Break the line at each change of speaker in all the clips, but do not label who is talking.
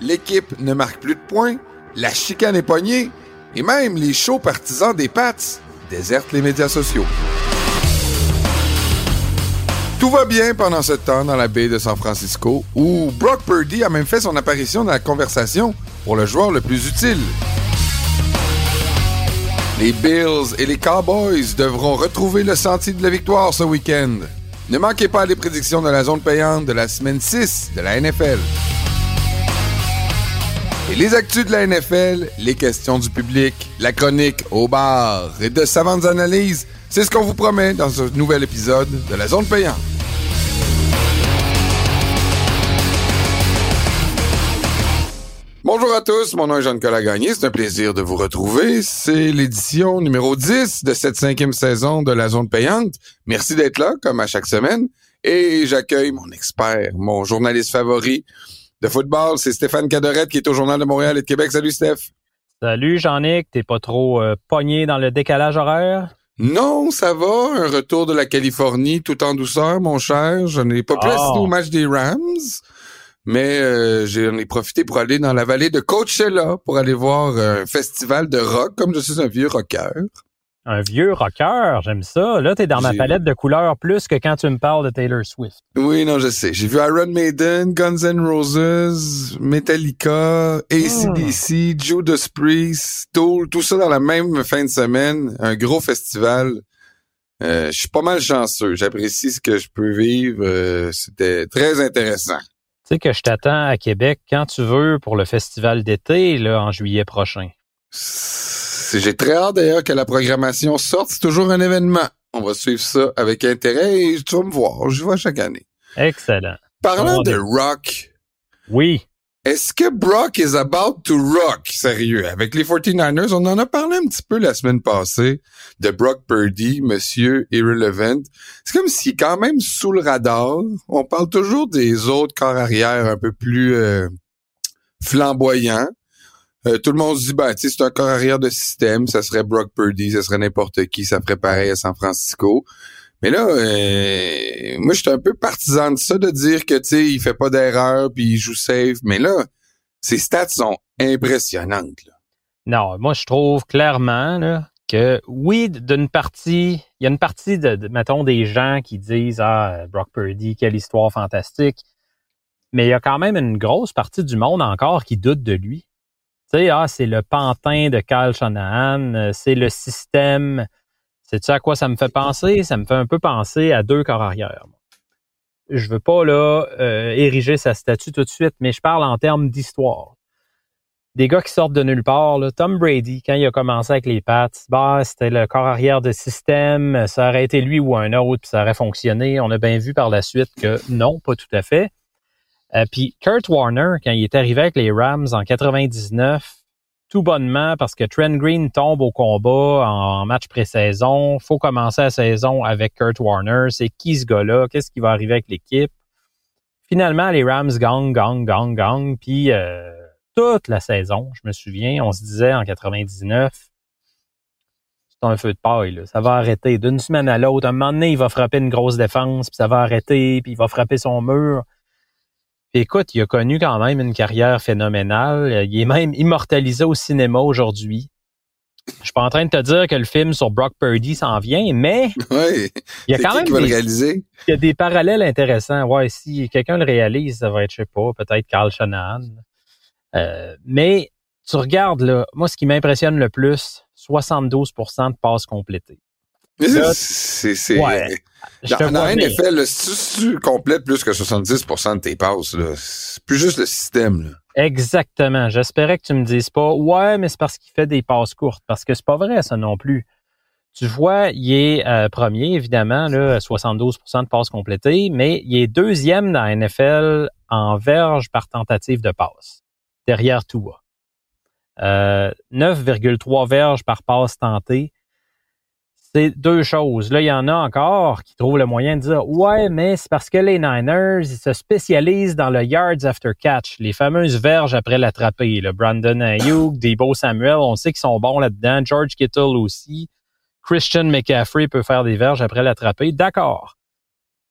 L'équipe ne marque plus de points, la chicane est poignée, et même les chauds partisans des Pats désertent les médias sociaux. Tout va bien pendant ce temps dans la baie de San Francisco, où Brock Purdy a même fait son apparition dans la conversation pour le joueur le plus utile. Les Bills et les Cowboys devront retrouver le sentier de la victoire ce week-end. Ne manquez pas les prédictions de la zone payante de la semaine 6 de la NFL. Et les actus de la NFL, les questions du public, la chronique au bar et de savantes analyses, c'est ce qu'on vous promet dans ce nouvel épisode de la zone payante. Bonjour à tous, mon nom est Jean-Nicolas Gagné, c'est un plaisir de vous retrouver. C'est l'édition numéro 10 de cette cinquième saison de la zone payante. Merci d'être là, comme à chaque semaine. Et j'accueille mon expert, mon journaliste favori de football, c'est Stéphane Cadorette qui est au Journal de Montréal et de Québec. Salut Steph.
Salut Jean-Nic, t'es pas trop euh, pogné dans le décalage horaire?
Non, ça va. Un retour de la Californie tout en douceur, mon cher. Je n'ai pas pu
Ah.
assister au match des Rams. Mais euh, j'en ai profité pour aller dans la vallée de Coachella pour aller voir un festival de rock, comme je suis un vieux rocker.
Un vieux rocker, j'aime ça. Là, t'es dans ma palette de couleurs plus que quand tu me parles de Taylor Swift.
Oui, non, je sais. J'ai vu Iron Maiden, Guns N' Roses, Metallica, ACDC, Judas Priest, Tool, tout ça dans la même fin de semaine. Un gros festival. Euh, je suis pas mal chanceux. J'apprécie ce que je peux vivre. Euh, C'était très intéressant.
Tu sais que je t'attends à Québec quand tu veux pour le festival d'été, là, en juillet prochain.
J'ai très hâte d'ailleurs que la programmation sorte. C'est toujours un événement. On va suivre ça avec intérêt et tu vas me voir. Je vois chaque année.
Excellent.
Parlant de
des-
rock,
Oui.
Est-ce que Brock is about to rock? Sérieux, avec les 49ers, on en a parlé un petit peu la semaine passée de Brock Purdy, monsieur Irrelevant. C'est comme est quand même sous le radar. On parle toujours des autres corps arrière un peu plus euh, flamboyants. Euh, tout le monde se dit, sais, c'est un corps arrière de système, ça serait Brock Purdy, ça serait n'importe qui, ça ferait pareil à San Francisco. Mais là, euh, moi, je suis un peu partisan de ça, de dire que, tu sais, il fait pas d'erreur, puis il joue safe. Mais là, ses stats sont impressionnantes. là.
Non, moi, je trouve clairement là, que oui, d'une partie, il y a une partie de, mettons, des gens qui disent Ah, Brock Purdy, quelle histoire fantastique. Mais il y a quand même une grosse partie du monde encore qui doute de lui. Tu sais, ah, c'est le pantin de Kyle Shanahan, euh, c'est le système. Sais-tu à quoi ça me fait penser? Ça me fait un peu penser à deux corps arrière. Je veux pas là euh, ériger sa statue tout de suite, mais je parle en termes d'histoire des gars qui sortent de nulle part. Tom Brady, quand il a commencé avec les Pats, bah, c'était le corps arrière de système. Ça aurait été lui ou un autre, puis ça aurait fonctionné. On a bien vu par la suite que non, pas tout à fait. Euh, puis Kurt Warner, quand il est arrivé avec les Rams en 99, tout bonnement parce que Trent Green tombe au combat en match pré-saison. faut commencer la saison avec Kurt Warner. C'est qui ce gars-là? Qu'est-ce qui va arriver avec l'équipe? Finalement, les Rams gagnent, gagnent, gagnent, gagnent. Puis euh, toute la saison, je me souviens, on se disait en 99, c'est un feu de paille. Ça va arrêter d'une semaine à l'autre. Un moment donné, il va frapper une grosse défense, puis ça va arrêter, puis il va frapper son mur. Écoute, il a connu quand même une carrière phénoménale. Il est même immortalisé au cinéma aujourd'hui. Je suis pas en train de te dire que le film sur Brock Purdy s'en vient, mais
Ouais.
il y a quand même
qui va le
des,
réaliser?
il y a des parallèles intéressants. Ouais, si quelqu'un le réalise, ça va être, je sais pas, peut-être Carl Shanahan. Euh, mais tu regardes là, moi ce qui m'impressionne le plus, 72% de passes complétées.
C'est,
ouais.
Dans, dans
venir.
NFL, là, si tu, complètes plus que 70% de tes passes, c'est plus juste le système, là.
Exactement. J'espérais que tu me dises pas, ouais, mais c'est parce qu'il fait des passes courtes, parce que c'est pas vrai ça non plus. Tu vois, il est euh, premier, évidemment, là, 72% de passes complétées, mais il est deuxième dans la NFL en verge par tentative de passe, derrière Tua. Euh, 9,3 verges par passe tentée. C'est deux choses. Là, il y en a encore qui trouvent le moyen de dire Ouais, mais c'est parce que les Niners, ils se spécialisent dans le yards after catch, les fameuses verges après l'attraper. Le Brandon Ayuk, Debo Samuel, on sait qu'ils sont bons là-dedans. George Kittle aussi. Christian McCaffrey peut faire des verges après l'attraper. D'accord.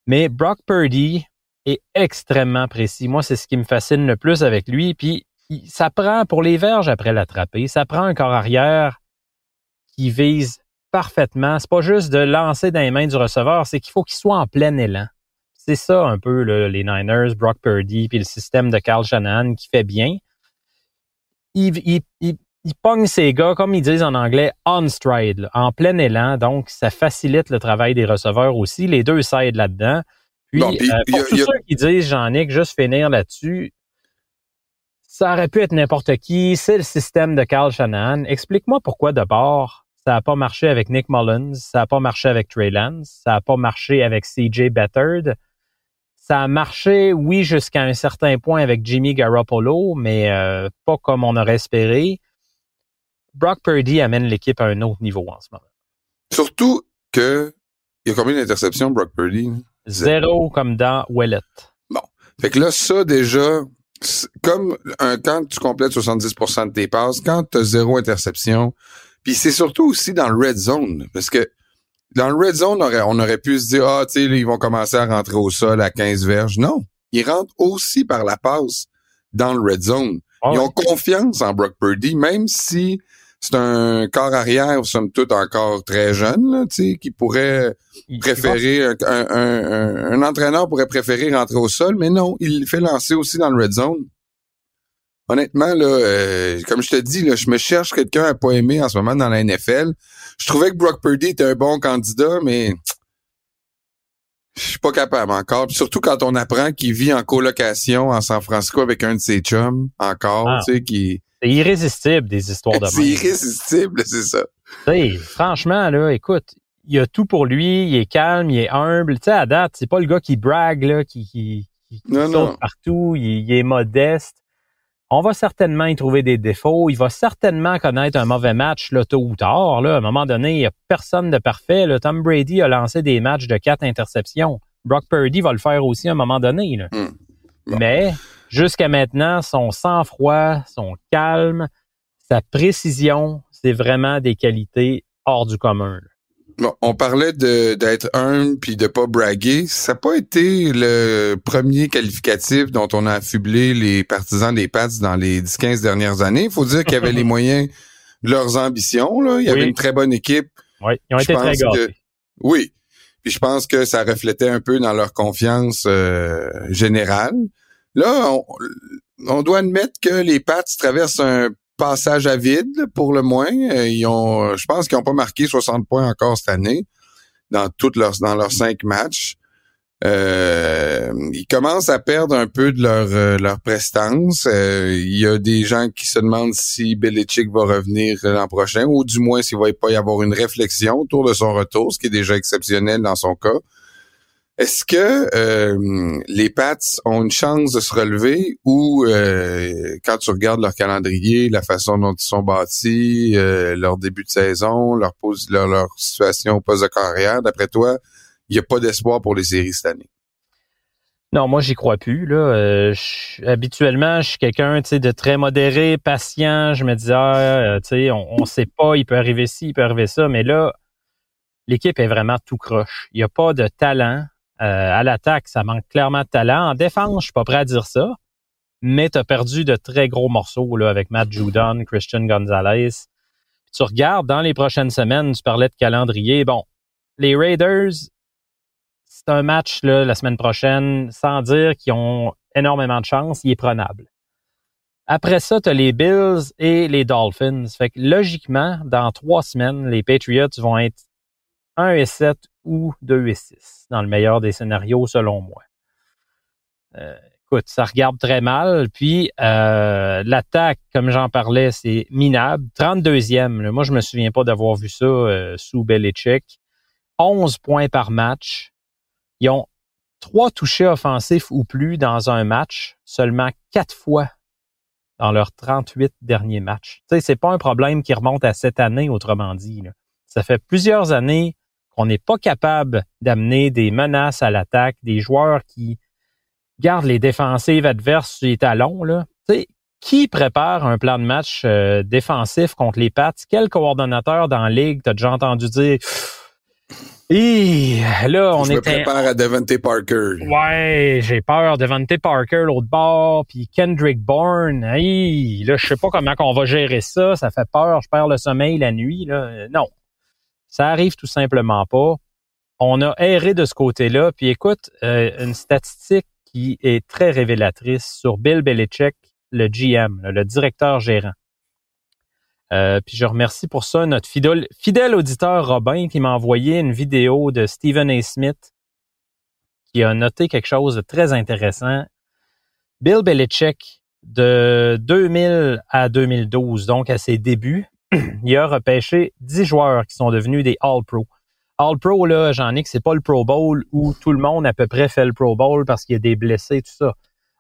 Mais Brock Purdy est extrêmement précis. Moi, c'est ce qui me fascine le plus avec lui. Puis, ça prend pour les verges après l'attraper, ça prend un corps arrière qui vise parfaitement. C'est pas juste de lancer dans les mains du receveur, c'est qu'il faut qu'il soit en plein élan. C'est ça un peu là, les Niners, Brock Purdy, puis le système de Carl Shanahan qui fait bien. Il, il, il, il pogne ses gars, comme ils disent en anglais, on stride, là, en plein élan. Donc, ça facilite le travail des receveurs aussi. Les deux s'aident là-dedans. Puis,
puis,
euh,
y a-
pour tous
a-
ceux qui disent, Jean-Nic, juste finir là-dessus, ça aurait pu être n'importe qui. C'est le système de Carl Shanahan. Explique-moi pourquoi d'abord ça n'a pas marché avec Nick Mullins, ça n'a pas marché avec Trey Lance, ça n'a pas marché avec CJ Beathard. Ça a marché, oui, jusqu'à un certain point avec Jimmy Garoppolo, mais euh, pas comme on aurait espéré. Brock Purdy amène l'équipe à un autre niveau en ce moment.
Surtout que, il y a combien d'interceptions, Brock Purdy?
Zéro comme dans Wallet.
Fait que là, ça, déjà, comme un, quand tu complètes 70% de tes passes, quand tu as zéro interception, puis c'est surtout aussi dans le red zone, parce que dans le red zone, on aurait, on aurait pu se dire, ah, tu sais, là, ils vont commencer à rentrer au sol à 15 verges. Non, ils rentrent aussi par la passe dans le red zone.
Ah
Ils ont confiance en Brock Purdy, même si c'est un corps arrière, somme toute, encore très jeune, là, sais, qui pourrait préférer, un, un, un- un entraîneur pourrait préférer rentrer au sol, mais non, il fait lancer aussi dans le red zone. Honnêtement, là, euh, comme je te dis, là, je me cherche quelqu'un à pas aimer en ce moment dans la NFL. Je trouvais que Brock Purdy était un bon candidat, mais je suis pas capable encore. Puis surtout quand on apprend qu'il vit en colocation en San Francisco avec un de ses chums, encore,
Ah.
tu sais, qui
C'est irrésistible des histoires de
c'est irrésistible, c'est ça.
Tu sais, franchement, là, écoute, il a tout pour lui, il est calme, il est humble. Tu sais, à date, c'est pas le gars qui brague, là, qui, qui, qui- qui
Non,
partout, il, il est modeste. On va certainement y trouver des défauts. Il va certainement connaître un mauvais match, là, tôt ou tard. Là. À un moment donné, il n'y a personne de parfait. Là. Tom Brady a lancé des matchs de quatre interceptions. Brock Purdy va le faire aussi à un moment donné. Là.
Hmm. Bon.
Mais jusqu'à maintenant, son sang-froid, son calme, sa précision, c'est vraiment des qualités hors du commun. là.
On parlait de d'être humble puis de pas braguer. Ça n'a pas été le premier qualificatif dont on a affublé les partisans des Pats dans les 10-15 dernières années. Il faut dire qu'il y avait les moyens de leurs ambitions. Là. Il y avait une très bonne équipe.
Oui, ils ont
Je
été très
pense que-
gâtés.
Oui. Puis je pense que ça reflétait un peu dans leur confiance euh, générale. Là, on, on doit admettre que les Pats traversent un passage à vide, pour le moins. Euh, Ils ont, je pense qu'ils n'ont pas marqué 60 points encore cette année dans toutes leurs dans leurs cinq matchs. Euh, ils commencent à perdre un peu de leur euh, leur prestance. Euh, il y a des gens qui se demandent si Belichick va revenir l'an prochain, ou du moins s'il va pas y avoir une réflexion autour de son retour, ce qui est déjà exceptionnel dans son cas. Est-ce que euh, les Pats ont une chance de se relever ou euh, quand tu regardes leur calendrier, la façon dont ils sont bâtis, euh, leur début de saison, leur, pos- leur, leur situation au poste de carrière, d'après toi, il n'y a pas d'espoir pour les séries cette année?
Non, moi j'y crois plus. Là. Habituellement, je suis quelqu'un de très modéré, patient. Je me dis, ah, on ne sait pas, il peut arriver ci, il peut arriver ça. Mais là, l'équipe est vraiment tout croche. Il n'y a pas de talent. Euh, à l'attaque, ça manque clairement de talent. En défense, je suis pas prêt à dire ça. Mais tu as perdu de très gros morceaux là, avec Matt Judon, Christian Gonzalez. Tu regardes dans les prochaines semaines, tu parlais de calendrier. Bon, les Raiders, c'est un match là, la semaine prochaine, sans dire qu'ils ont énormément de chance, il est prenable. Après ça, tu as les Bills et les Dolphins. Fait que logiquement, dans trois semaines, les Patriots vont être 1 et 7 ou 2 et 6, dans le meilleur des scénarios, selon moi. Euh, écoute, ça regarde très mal. Puis euh, l'attaque, comme j'en parlais, c'est minable. 32e. là. Moi, je me souviens pas d'avoir vu ça euh, sous Belichick. 11 points par match. Ils ont trois touchés offensifs ou plus dans un match, seulement quatre fois dans leurs 38 derniers matchs. Tu sais, c'est pas un problème qui remonte à cette année, autrement dit. là. Ça fait plusieurs années qu'on n'est pas capable d'amener des menaces à l'attaque, des joueurs qui gardent les défensives adverses sur les talons. Là. Tu sais, qui prépare un plan de match euh, défensif contre les Pats? Quel coordonnateur dans la ligue t'as déjà entendu dire Hi, là, on
je me prépare à Devante Parker.
Ouais, j'ai peur de Devante Parker l'autre bord, puis Kendrick Bourne. Hey, là, je sais pas comment qu'on va gérer ça. Ça fait peur. Je perds le sommeil la nuit. Là. Non, ça arrive tout simplement pas. On a erré de ce côté-là. Puis écoute, euh, une statistique qui est très révélatrice sur Bill Belichick, le GM, le directeur gérant. Euh, puis je remercie pour ça notre fidèle, fidèle auditeur Robin qui m'a envoyé une vidéo de Stephen A. Smith qui a noté quelque chose de très intéressant. Bill Belichick, de 2000 à 2012, donc à ses débuts, il a repêché 10 joueurs qui sont devenus des All-Pro. All-Pro, là, j'en ai que c'est pas le Pro Bowl où tout le monde à peu près fait le Pro Bowl parce qu'il y a des blessés, tout ça.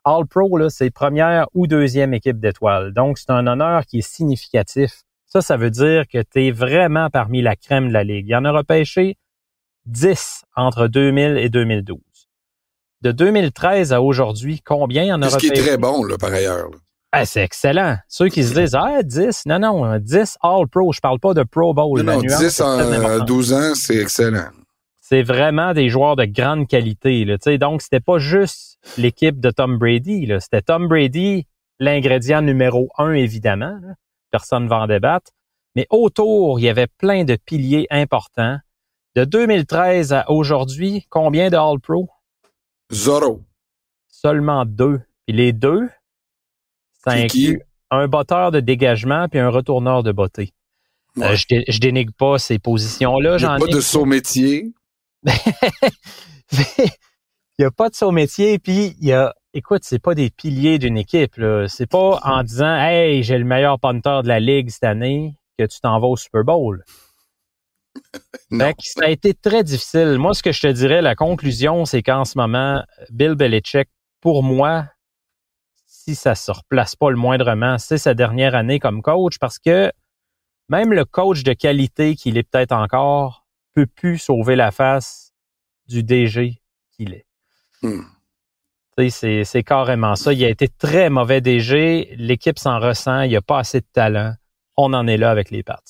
All-Pro, là, c'est première ou deuxième équipe d'étoiles. Donc, c'est un honneur qui est significatif. Ça, ça veut dire que tu es vraiment parmi la crème de la Ligue. Il y en a repêché 10 entre 2000 et 2012. De 2013 à aujourd'hui, combien il y en a
Ce qui est
repêché?
très bon, là, par ailleurs. là.
Ah, c'est excellent. Ceux qui se disent, ah, 10, non, non, 10 All-Pro. Je parle pas de Pro Bowl.
Non, non,
nuance
10
est
en
très
à
importante.
12 ans, c'est excellent.
c'est vraiment des joueurs de grande qualité. Là, tu sais. donc, c'était pas juste l'équipe de Tom Brady. C'était Tom Brady, l'ingrédient numéro un, évidemment. là. Personne ne va en débattre. Mais autour, il y avait plein de piliers importants. De 2013 à aujourd'hui, combien de All-Pro?
Zorro.
Seulement deux. Puis les deux, ça inclut un botteur de dégagement puis un retourneur de beauté.
Ouais.
Euh, je, dé- je dénigre pas ces positions-là.
Il n'y a pas
ai
de saut métier.
il n'y a pas de saut métier, puis il y a, écoute, c'est pas des piliers d'une équipe. C'est pas en disant, hey, j'ai le meilleur punter de la ligue cette année que tu t'en vas au Super Bowl. Fait que ça a été très difficile. Moi, ce que je te dirais, la conclusion, c'est qu'en ce moment, Bill Belichick, pour moi, si ça se replace pas le moindrement, c'est sa dernière année comme coach parce que même le coach de qualité qu'il est peut-être encore peut plus sauver la face du DG qu'il est.
Hmm.
C'est carrément ça. Il a été très mauvais DG. L'équipe s'en ressent. Il n'y a pas assez de talent. On en est là avec les Pats.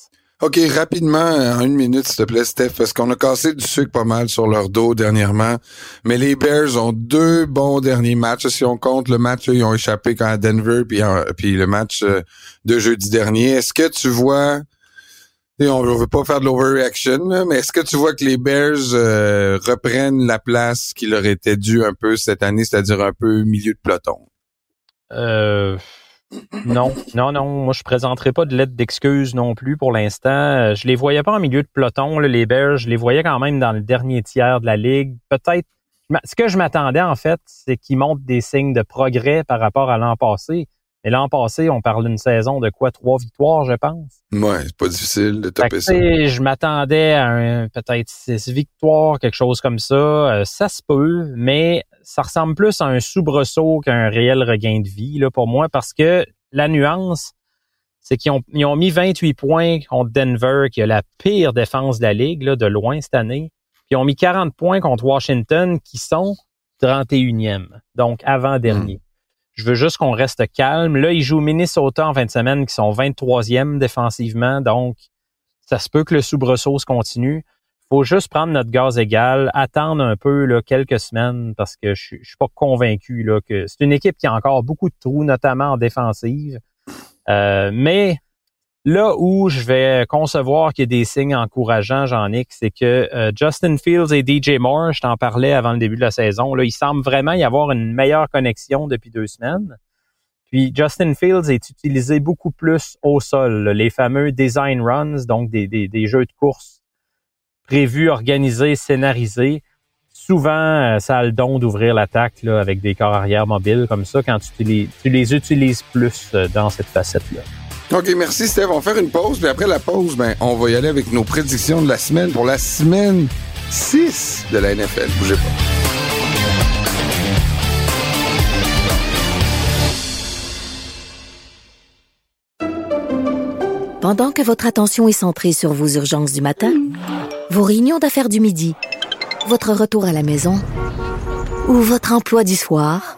OK, rapidement, en une minute, s'il te plaît, Steph, parce qu'on a cassé du sucre pas mal sur leur dos dernièrement. Mais les Bears ont deux bons derniers matchs. Si on compte le match, ils ont échappé quand à Denver, puis, puis le match euh, de jeudi dernier. Est-ce que tu vois, et on ne veut pas faire de l'overreaction, mais est-ce que tu vois que les Bears euh, reprennent la place qui leur était due un peu cette année, c'est-à-dire un peu milieu de peloton?
Euh, non, non, non. Moi, je présenterai pas de lettre d'excuse non plus pour l'instant. Euh, Je les voyais pas en milieu de peloton, les Bears. Je les voyais quand même dans le dernier tiers de la ligue. Peut-être. Ce que je m'attendais, en fait, c'est qu'ils montrent des signes de progrès par rapport à l'an passé. Mais l'an passé, on parle d'une saison de quoi? Trois victoires, je pense?
Ouais, c'est pas difficile de taper ça.
je m'attendais à un- peut-être six victoires, quelque chose comme ça. Euh, ça se peut, mais ça ressemble plus à un soubresaut qu'un réel regain de vie là, pour moi, parce que la nuance, c'est qu'ils ont, ils ont mis 28 points contre Denver, qui a la pire défense de la Ligue, là, de loin cette année. Puis ils ont mis 40 points contre Washington, qui sont 31e, donc avant-dernier. Je veux juste qu'on reste calme. Là, ils jouent Minnesota en fin de semaine, qui sont 23e défensivement, donc ça se peut que le soubresaut se continue. faut juste prendre notre gaz égal, attendre un peu quelques semaines, parce que je, je suis pas convaincu là, que c'est une équipe qui a encore beaucoup de trous, notamment en défensive. Euh, mais Là où je vais concevoir qu'il y a des signes encourageants, Jean-Nic, c'est que euh, Justin Fields et DJ Moore, je t'en parlais avant le début de la saison, là, il semble vraiment y avoir une meilleure connexion depuis deux semaines. Puis Justin Fields est utilisé beaucoup plus au sol, les fameux design runs, donc des, jeux de course prévus, organisés, scénarisés. Souvent, euh, ça a le don d'ouvrir l'attaque avec des corps arrière mobiles comme ça quand tu les, tu les utilises plus euh, dans cette facette-là.
OK, merci Steve. On va faire une pause, puis après la pause, ben, on va y aller avec nos prédictions de la semaine pour la semaine 6 de la NFL. Bougez
pas. Pendant que votre attention est centrée sur vos urgences du matin, vos réunions d'affaires du midi, votre retour à la maison ou votre emploi du soir,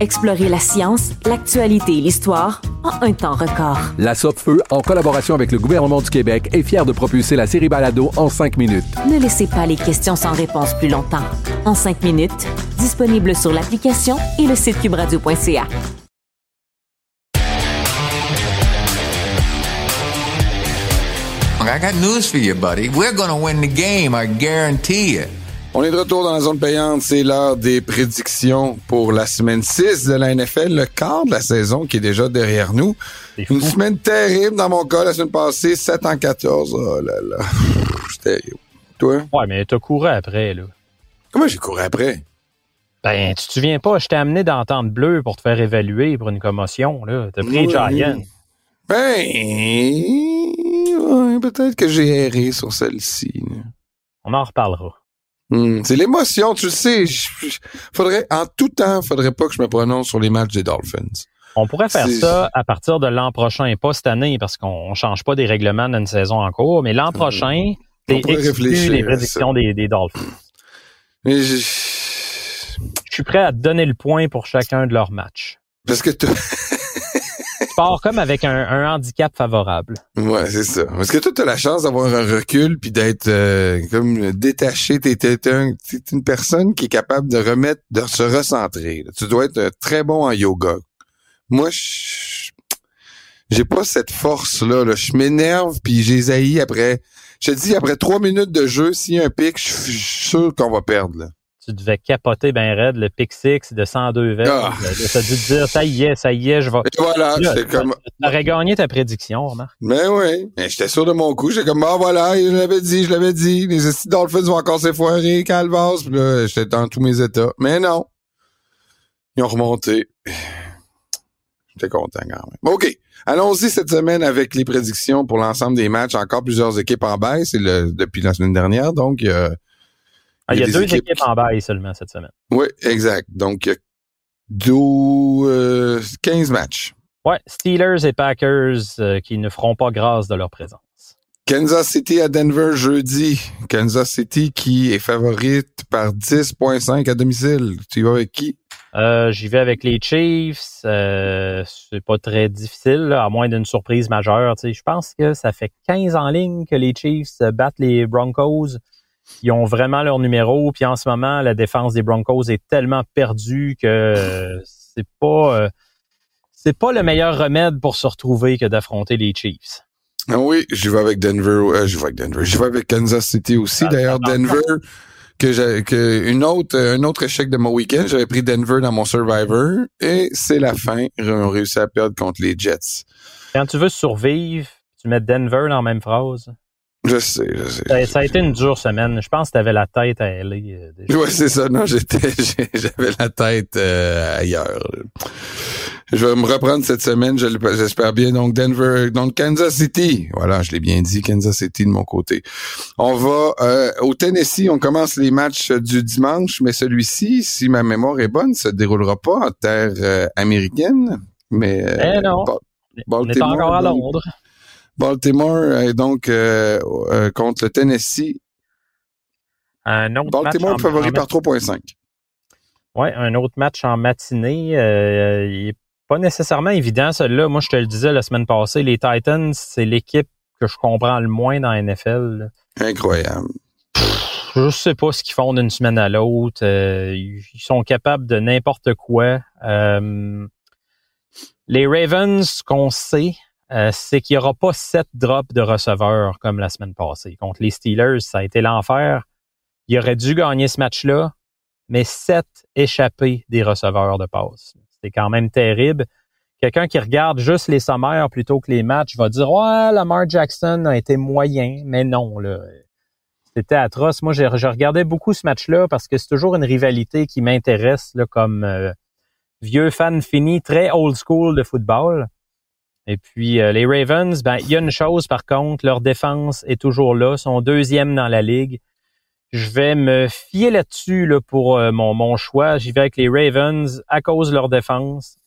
Explorez la science, l'actualité et l'histoire en un temps record.
La Feu, en collaboration avec le gouvernement du Québec, est fière de propulser la série Balado en cinq minutes.
Ne laissez pas les questions sans réponse plus longtemps. En cinq minutes, disponible sur l'application et le site cubradio.ca.
I got news for you, buddy. We're going to win the game, I guarantee it.
On est de retour dans la zone payante. C'est l'heure des prédictions pour la semaine 6 de la NFL, le quart de la saison qui est déjà derrière nous. Une semaine terrible dans mon cas la semaine passée, 7 en 14. Oh là là. Terrible. Toi?
Ouais, mais t'as couru après, là.
Comment j'ai couru après?
Ben, tu te souviens pas, je t'ai amené dans Tente Bleu pour te faire évaluer pour une commotion, là. T'as pris oui. Giant.
Ben, peut-être que j'ai erré sur celle-ci.
On en reparlera.
Hmm, c'est l'émotion, tu le sais. faudrait, en tout temps, faudrait pas que je me prononce sur les matchs des Dolphins.
On pourrait faire ça à partir de l'an prochain, et pas cette année, parce qu'on change pas des règlements d'une saison en cours, mais l'an prochain, c'est les prédictions des, des, Dolphins.
Mais je...
je suis prêt à te donner le point pour chacun de leurs matchs.
Parce que tu
comme avec un, handicap favorable.
Ouais, c'est ça. Parce que toi, tu as la chance d'avoir un recul puis d'être euh, comme détaché. T'es es, un, une personne qui est capable de remettre, de se recentrer. Tu dois être très bon en yoga. Moi, j'ai pas cette force-là. Là. Je m'énerve puis haï après. Je te dis, après trois minutes de jeu, s'il y a un pic, je suis sûr qu'on va perdre. Là
tu devais capoter ben raide le pick six de 102 verges. Ah. Ça a dû te dire, ça y est, ça y est, je vais.
Et voilà, j'étais comme.
Tu aurais gagné ta prédiction, remarque.
Mais oui. J'étais sûr de mon coup. J'étais comme, ah voilà, je l'avais dit, je l'avais dit. Les Dolphins vont encore s'effoirer, Calvas. Là, j'étais dans tous mes états. Mais non. Ils ont remonté. J'étais content quand même. OK. Allons-y cette semaine avec les prédictions pour l'ensemble des matchs. Encore plusieurs équipes en baisse le, depuis la semaine dernière. Donc, euh,
ah, il y a, deux équipes... en bail seulement cette semaine.
Oui, exact. Donc, il y a 12, euh, 15 matchs.
Ouais, Steelers et Packers euh, qui ne feront pas grâce de leur présence.
Kansas City à Denver jeudi. Kansas City qui est favorite par 10.5 à domicile. Tu y vas avec qui?
Euh, J'y vais avec les Chiefs. Euh, c'est pas très difficile, là, à moins d'une surprise majeure. Je pense que ça fait 15 en ligne que les Chiefs battent les Broncos ils ont vraiment leur numéro. Puis en ce moment, la défense des Broncos est tellement perdue que c'est pas euh, c'est pas le meilleur remède pour se retrouver que d'affronter les Chiefs.
Ah oui, je vais avec Denver. Euh, je vais avec Denver. Je vais avec Kansas City aussi. D'ailleurs, Denver, que j'ai que une autre un autre échec de mon week-end, j'avais pris Denver dans mon Survivor et c'est la fin. Ils ont réussi à perdre contre les Jets.
Quand tu veux survivre, tu mets Denver dans la même phrase.
Je sais, je sais.
Ça, ça a été une dure semaine. Je pense que tu avais la tête à aller. euh.
Ouais, c'est ça. Non, j'étais, j'avais la tête euh, ailleurs. Je vais me reprendre cette semaine, j'espère bien. Donc Denver, donc Kansas City. Voilà, je l'ai bien dit, Kansas City de mon côté. On va euh, au Tennessee. On commence les matchs du dimanche, mais celui-ci, si ma mémoire est bonne, se déroulera pas en terre euh, américaine, mais euh,
Eh non.
Ba-
On est encore à. Londres.
Baltimore est donc euh, euh, contre le Tennessee.
Un autre
Baltimore
match
favori
en
par 3.5.
Ouais, un autre match en matinée. euh, il est pas nécessairement évident, celui-là. Moi, je te le disais la semaine passée, les Titans, c'est l'équipe que je comprends le moins dans la NFL. là.
Incroyable.
Je sais pas ce qu'ils font d'une semaine à l'autre. Euh, ils sont capables de n'importe quoi. Euh, les Ravens, ce qu'on sait, euh, c'est qu'il n'y aura pas sept drops de receveurs comme la semaine passée. Contre les Steelers, ça a été l'enfer. Il aurait dû gagner ce match-là, mais sept échappés des receveurs de passe. C'est quand même terrible. Quelqu'un qui regarde juste les sommaires plutôt que les matchs va dire Ouais, Lamar Jackson a été moyen, mais non, là. C'était atroce. Moi, j'ai- je regardais beaucoup ce match-là parce que c'est toujours une rivalité qui m'intéresse comme euh, vieux fan fini, très old school de football. Et puis euh, les Ravens, ben il y a une chose par contre, leur défense est toujours là, sont deuxième dans la ligue. Je vais me fier là-dessus là, pour euh, mon, mon choix. J'y vais avec les Ravens à cause de leur défense.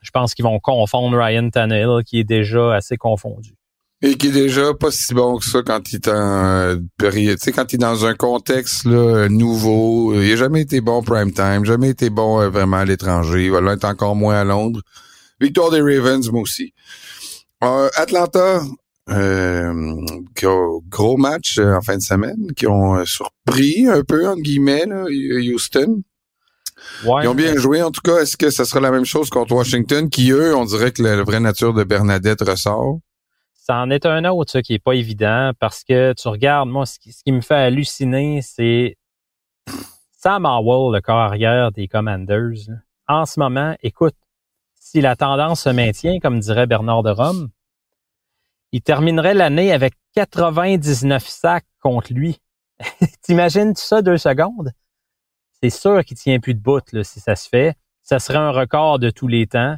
Je pense qu'ils vont confondre Ryan Tannehill, qui est déjà assez confondu.
Et qui est déjà pas si bon que ça quand il est en euh, période. Quand il est dans un contexte là, nouveau. Il a jamais été bon prime time, jamais été bon vraiment à l'étranger. Il va l'être encore moins à Londres. Victoire des Ravens, moi aussi. Euh, Atlanta, euh, qui gros match euh, en fin de semaine, qui ont surpris un peu, entre guillemets, là, Houston.
Ouais,
Ils ont bien joué, en tout cas. Est-ce que ça sera la même chose contre Washington, qui, eux, on dirait que la, la vraie nature de Bernadette ressort?
Ça en est un autre, ça, qui est pas évident, parce que tu regardes, moi, ce qui, ce qui me fait halluciner, c'est Sam Howell, le corps arrière des Commanders. En ce moment, écoute, si la tendance se maintient, comme dirait Bernard de Rome, il terminerait l'année avec 99 sacs contre lui. T'imagines ça deux secondes? C'est sûr qu'il tient plus de bout là, si ça se fait. Ça serait un record de tous les temps.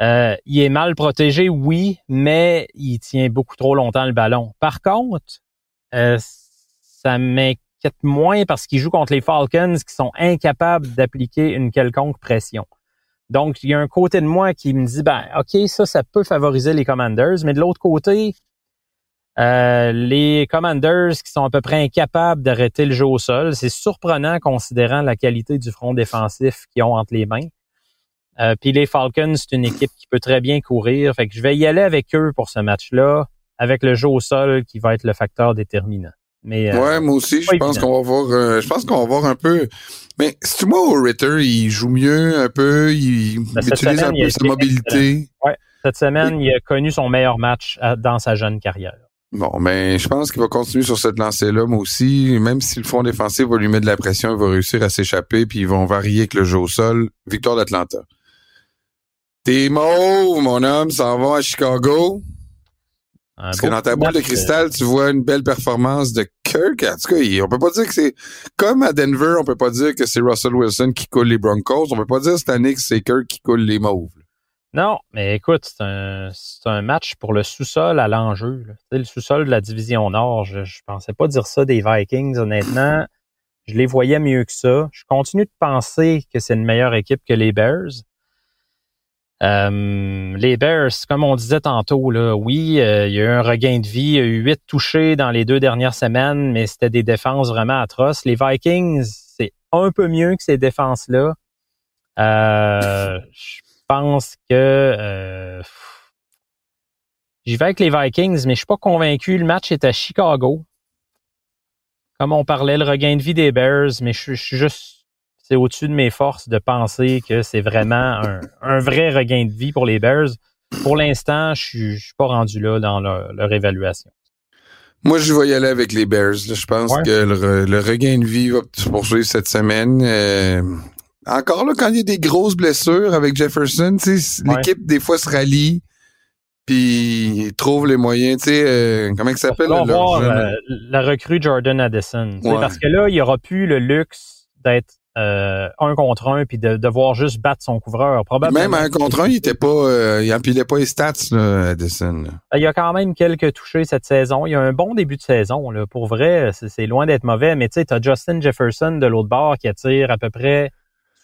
Euh, il est mal protégé, oui, mais il tient beaucoup trop longtemps le ballon. Par contre, euh, ça m'inquiète moins parce qu'il joue contre les Falcons qui sont incapables d'appliquer une quelconque pression. Donc, il y a un côté de moi qui me dit, ben, OK, ça, ça peut favoriser les Commanders, mais de l'autre côté, euh, les Commanders qui sont à peu près incapables d'arrêter le jeu au sol, c'est surprenant considérant la qualité du front défensif qu'ils ont entre les mains. Euh, Puis les Falcons, c'est une équipe qui peut très bien courir. Fait que je vais y aller avec eux pour ce match-là, avec le jeu au sol qui va être le facteur déterminant. Mais euh,
Ouais, moi aussi, je pense qu'on va voir. euh, je pense qu'on va voir un peu. Mais si moi au Ritter, il joue mieux un peu, il
Ben,
utilise
semaine,
un peu sa mobilité.
cette semaine, il a connu son meilleur match à- dans sa jeune carrière.
Bon, mais je pense qu'il va continuer sur cette lancée-là, moi aussi. Même si le front défensif va lui mettre de la pression, il va réussir à s'échapper, puis ils vont varier avec le jeu au sol. Victoire d'Atlanta. Tes mots, mon homme, s'en vont à Chicago. Parce que dans ta boule de cristal, tu vois une belle performance de Kirk. En tout cas, on peut pas dire que c'est comme à Denver, on peut pas dire que c'est Russell Wilson qui coule les Broncos. On peut pas dire cette année que c'est Kirk qui coule les Mauves.
Non, mais écoute, c'est un, c'est un match pour le sous-sol à l'enjeu. sais, le sous-sol de la division Nord, je, je pensais pas dire ça des Vikings, honnêtement. Je les voyais mieux que ça. Je continue de penser que c'est une meilleure équipe que les Bears. Euh, les Bears, comme on disait tantôt, là, oui, euh, il y a eu un regain de vie, il y a eu huit touchés dans les deux dernières semaines, mais c'était des défenses vraiment atroces. Les Vikings, c'est un peu mieux que ces défenses-là. Euh, je pense que euh, j'y vais avec les Vikings, mais je suis pas convaincu. Le match est à Chicago. Comme on parlait, le regain de vie des Bears, mais je, je suis juste c'est au-dessus de mes forces de penser que c'est vraiment un, un vrai regain de vie pour les Bears. Pour l'instant, je suis, je suis pas rendu là dans leur, leur évaluation.
Moi, je vais y aller avec les Bears. Je pense
Ouais.
que le, re- le regain de vie va se poursuivre cette semaine. Euh, encore là, quand il y a des grosses blessures avec Jefferson,
Ouais.
l'équipe, des fois, se rallie puis trouve les moyens. Tu sais, euh, comment il s'appelle? Jeune-
euh, la recrue Jordan Addison.
Ouais.
Parce que là, il n'y aura plus le luxe d'être euh, un contre un puis de devoir juste battre son couvreur. Probablement.
Même un contre un, il était pas, euh, il empilait pas les stats, là, Addison. là.
Il y a quand même quelques touchés cette saison. Il y a un bon début de saison. Là. Pour vrai, c'est loin d'être mauvais. Mais tu sais, tu as Justin Jefferson de l'autre bord qui attire à peu près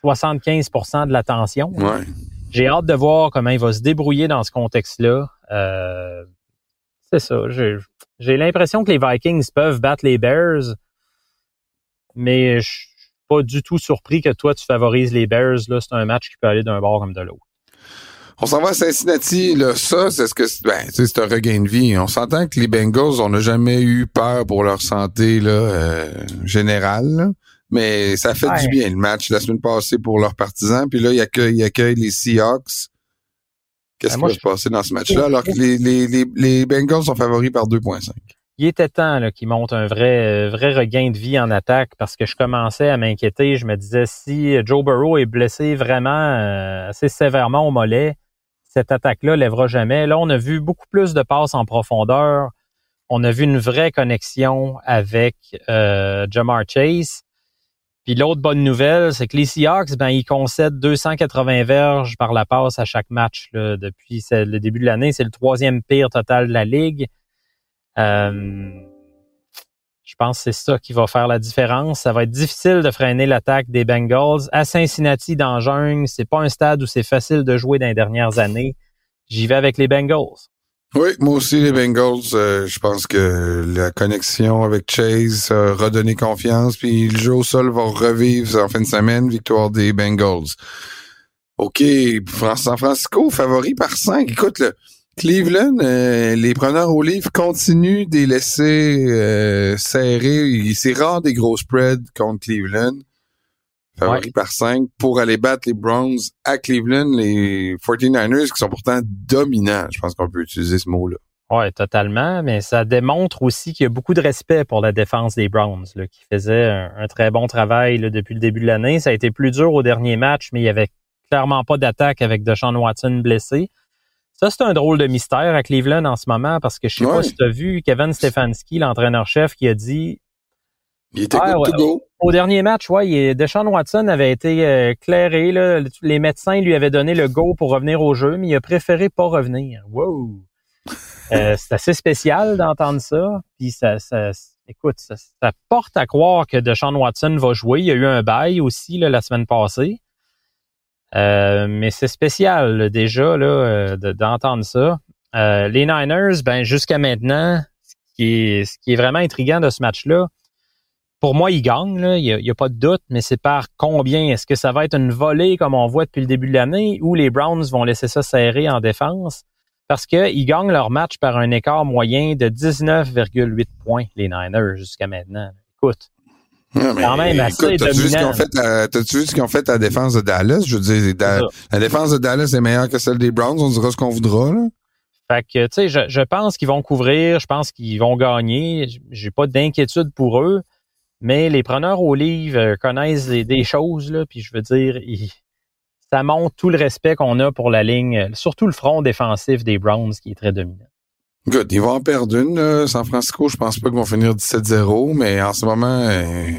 75 de l'attention.
Ouais.
J'ai hâte de voir comment il va se débrouiller dans ce contexte-là. Euh, c'est ça. J'ai j'ai l'impression que les Vikings peuvent battre les Bears, mais je pas du tout surpris que toi, tu favorises les Bears. Là, c'est un match qui peut aller d'un bord comme de l'autre.
On s'en va à Cincinnati, là, ça, c'est ce que c'est- ben, c'est un regain de vie. On s'entend que les Bengals, on n'a jamais eu peur pour leur santé là, euh, générale, là. mais ça fait
Ouais.
du bien le match la semaine passée pour leurs partisans. Puis là, ils accueillent, ils accueillent les Seahawks. Qu'est-ce
Ben,
qui va se passer dans ce match-là? Alors que les, les, les, les Bengals sont favoris par 2,5.
Il était temps qu'il monte un vrai, euh, vrai regain de vie en attaque parce que je commençais à m'inquiéter. Je me disais si Joe Burrow est blessé vraiment euh, assez sévèrement au mollet, cette attaque-là lèvera jamais. Là, on a vu beaucoup plus de passes en profondeur. On a vu une vraie connexion avec euh, Jamar Chase. Puis l'autre bonne nouvelle, c'est que les Seahawks, ben, ils concèdent 280 verges par la passe à chaque match depuis le début de l'année. C'est le troisième pire total de la ligue. Euh, je pense que c'est ça qui va faire la différence. Ça va être difficile de freiner l'attaque des Bengals. À Cincinnati, dans jungle, c'est pas un stade où c'est facile de jouer dans les dernières années. J'y vais avec les Bengals.
Oui, moi aussi, les Bengals, euh, je pense que la connexion avec Chase a redonné confiance, puis le jeu au sol va revivre en fin de semaine, victoire des Bengals. OK, San Francisco, favori par 5. Écoute, le Cleveland, euh, les preneurs au livre continuent de les laisser euh, serrer. Il- C'est rare des gros spreads contre Cleveland. Favori
Ouais.
par 5 pour aller battre les Browns à Cleveland, les 49ers qui sont pourtant dominants. Je pense qu'on peut utiliser ce mot-là.
Ouais, totalement, mais ça démontre aussi qu'il y a beaucoup de respect pour la défense des Browns, là, qui faisait un, un très bon travail là, depuis le début de l'année. Ça a été plus dur au dernier match, mais il y avait clairement pas d'attaque avec Deshaun Watson blessé. Ça, c'est un drôle de mystère à Cleveland en ce moment parce que je sais
Ouais.
pas si tu as vu Kevin Stefanski, l'entraîneur-chef, qui a dit
Il était
Ah, ouais.
go.
au dernier match, ouais, Deshaun Watson avait été euh, clairé. Là, les médecins lui avaient donné le go pour revenir au jeu, mais il a préféré pas revenir. Wow! Euh, c'est assez spécial d'entendre ça. Puis ça, ça écoute, ça, ça porte à croire que Deshaun Watson va jouer. Il y a eu un bail aussi là, la semaine passée. Euh, mais c'est spécial déjà là, euh, de- d'entendre ça. Euh, les Niners, ben jusqu'à maintenant, ce qui est, vraiment intriguant de ce match-là, pour moi, ils gagnent. Il n'y a, a pas de doute, mais c'est par combien? Est-ce que ça va être une volée comme on voit depuis le début de l'année ou les Browns vont laisser ça serrer en défense? Parce qu'ils gagnent leur match par un écart moyen de 19,8 points, les Niners, jusqu'à maintenant. Écoute,
Non, mais
Quand même assez
écoute, t'as-tu vu ce qu'ils ont fait à, t'as-tu vu ce qu'ils ont fait à la défense de Dallas? Je veux dire, da- la défense de Dallas est meilleure que celle des Browns. On dira ce qu'on voudra, là.
Fait que, tu sais, je, je pense qu'ils vont couvrir, je pense qu'ils vont gagner. J'ai pas d'inquiétude pour eux, mais les preneurs au livre euh, connaissent des, des choses, là, puis je veux dire, ils- ça montre tout le respect qu'on a pour la ligne, surtout le front défensif des Browns qui est très dominant.
Good. Ils vont en perdre une, là. San Francisco, je pense pas qu'ils vont finir 17-0, mais en ce moment, euh,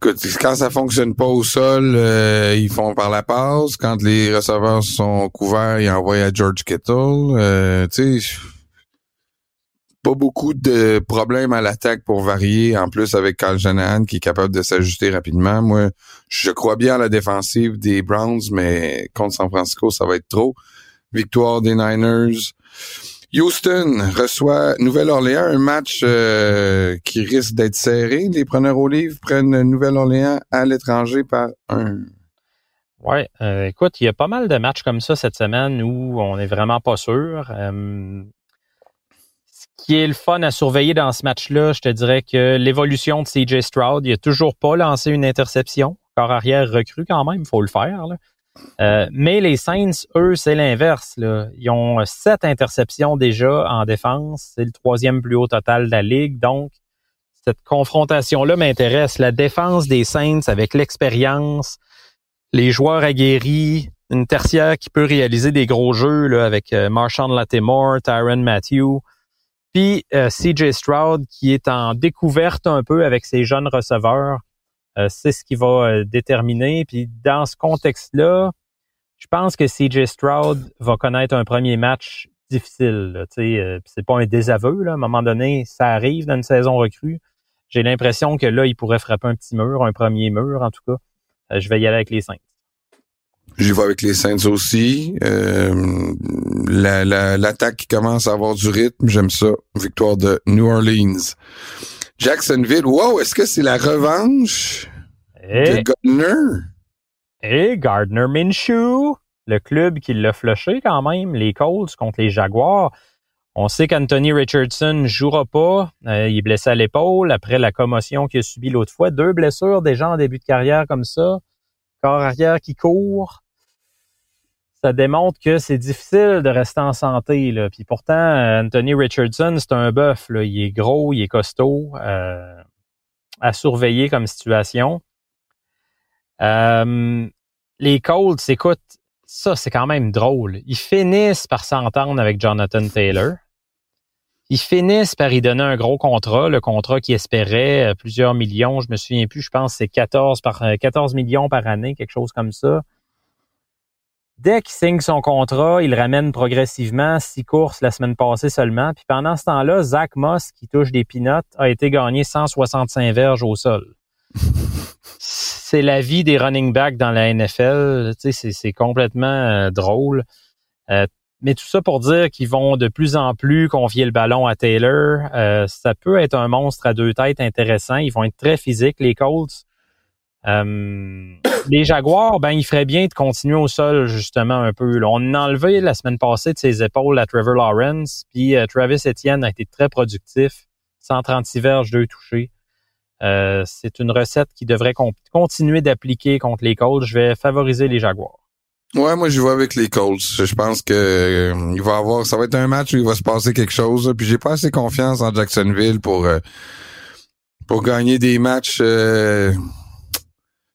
quand ça fonctionne pas au sol, euh, ils font par la passe. Quand les receveurs sont couverts, ils envoient à George Kittle. Euh, tu sais, pas beaucoup de problèmes à l'attaque pour varier. En plus, avec Kyle Shanahan qui est capable de s'ajuster rapidement. Moi, je crois bien à la défensive des Browns, mais contre San Francisco, ça va être trop. Victoire des Niners. Houston reçoit Nouvelle-Orléans, un match euh, qui risque d'être serré. Les preneurs au livre prennent Nouvelle-Orléans à l'étranger par un.
Ouais, euh, écoute, il y a pas mal de matchs comme ça cette semaine où on n'est vraiment pas sûr. Euh, ce qui est le fun à surveiller dans ce match-là, je te dirais que l'évolution de CJ Stroud, il a toujours pas lancé une interception. Corps arrière recru quand même, faut le faire. Euh, mais les Saints, eux, c'est l'inverse. Ils ont sept interceptions déjà en défense. C'est le troisième plus haut total de la ligue. Donc, cette confrontation-là m'intéresse. La défense des Saints avec l'expérience, les joueurs aguerris, une tertiaire qui peut réaliser des gros jeux là, avec euh, Marshawn Lattimore, Tyron Matthew, puis euh, CJ Stroud qui est en découverte un peu avec ses jeunes receveurs. Euh, c'est ce qui va euh, déterminer. Puis dans ce contexte-là, je pense que CJ Stroud va connaître un premier match difficile. Euh, c'est pas un désaveu. À un moment donné, ça arrive dans une saison recrue. J'ai l'impression que là, il pourrait frapper un petit mur, un premier mur en tout cas. Je vais y aller avec les Saints.
J'y vais avec les Saints aussi. La- la- L'attaque commence à avoir du rythme, j'aime ça. Victoire de New Orleans. Jacksonville, wow, est-ce que c'est la revanche
Et,
de Gardner?
et Gardner Minshew, le club qui l'a flushé quand même, les Colts contre les Jaguars. On sait qu'Anthony Richardson jouera pas. Euh, il est blessé à l'épaule après la commotion qu'il a subie l'autre fois. Deux blessures déjà en début de carrière comme ça. Corps arrière qui court. Ça démontre que c'est difficile de rester en santé. Là. Puis pourtant, euh, Anthony Richardson, c'est un bœuf. Il est gros, il est costaud. euh, à surveiller comme situation. Euh, les Colts, écoute, ça, c'est quand même drôle. Ils finissent par s'entendre avec Jonathan Taylor. Ils finissent par y donner un gros contrat, le contrat qu'ils espéraient, euh, plusieurs millions, je me souviens plus, je pense que c'est 14, par, euh, 14 millions par année, quelque chose comme ça. Dès qu'il signe son contrat, il ramène progressivement, six courses la semaine passée seulement. Puis pendant ce temps-là, Zach Moss, qui touche des pinottes, a été gagné 165 verges au sol c'est la vie des running backs dans la NFL. Tu sais, c'est, c'est complètement euh, drôle. Euh, mais tout ça pour dire qu'ils vont de plus en plus confier le ballon à Taylor. Euh, ça peut être un monstre à deux têtes intéressant. Ils vont être très physiques, les Colts. Euh, les Jaguars, ben, il ferait bien de continuer au sol, justement, un peu. On a enlevé la semaine passée de ses épaules à Trevor Lawrence, puis euh, Travis Etienne a été très productif. 136 verges, deux touchés. Euh, c'est une recette qui devrait con- continuer d'appliquer contre les Colts. Je vais favoriser les Jaguars.
Ouais, moi je vais avec les Colts. Je pense que il va avoir, ça va être un match où il va se passer quelque chose. Puis j'ai pas assez confiance en Jacksonville pour gagner des matchs.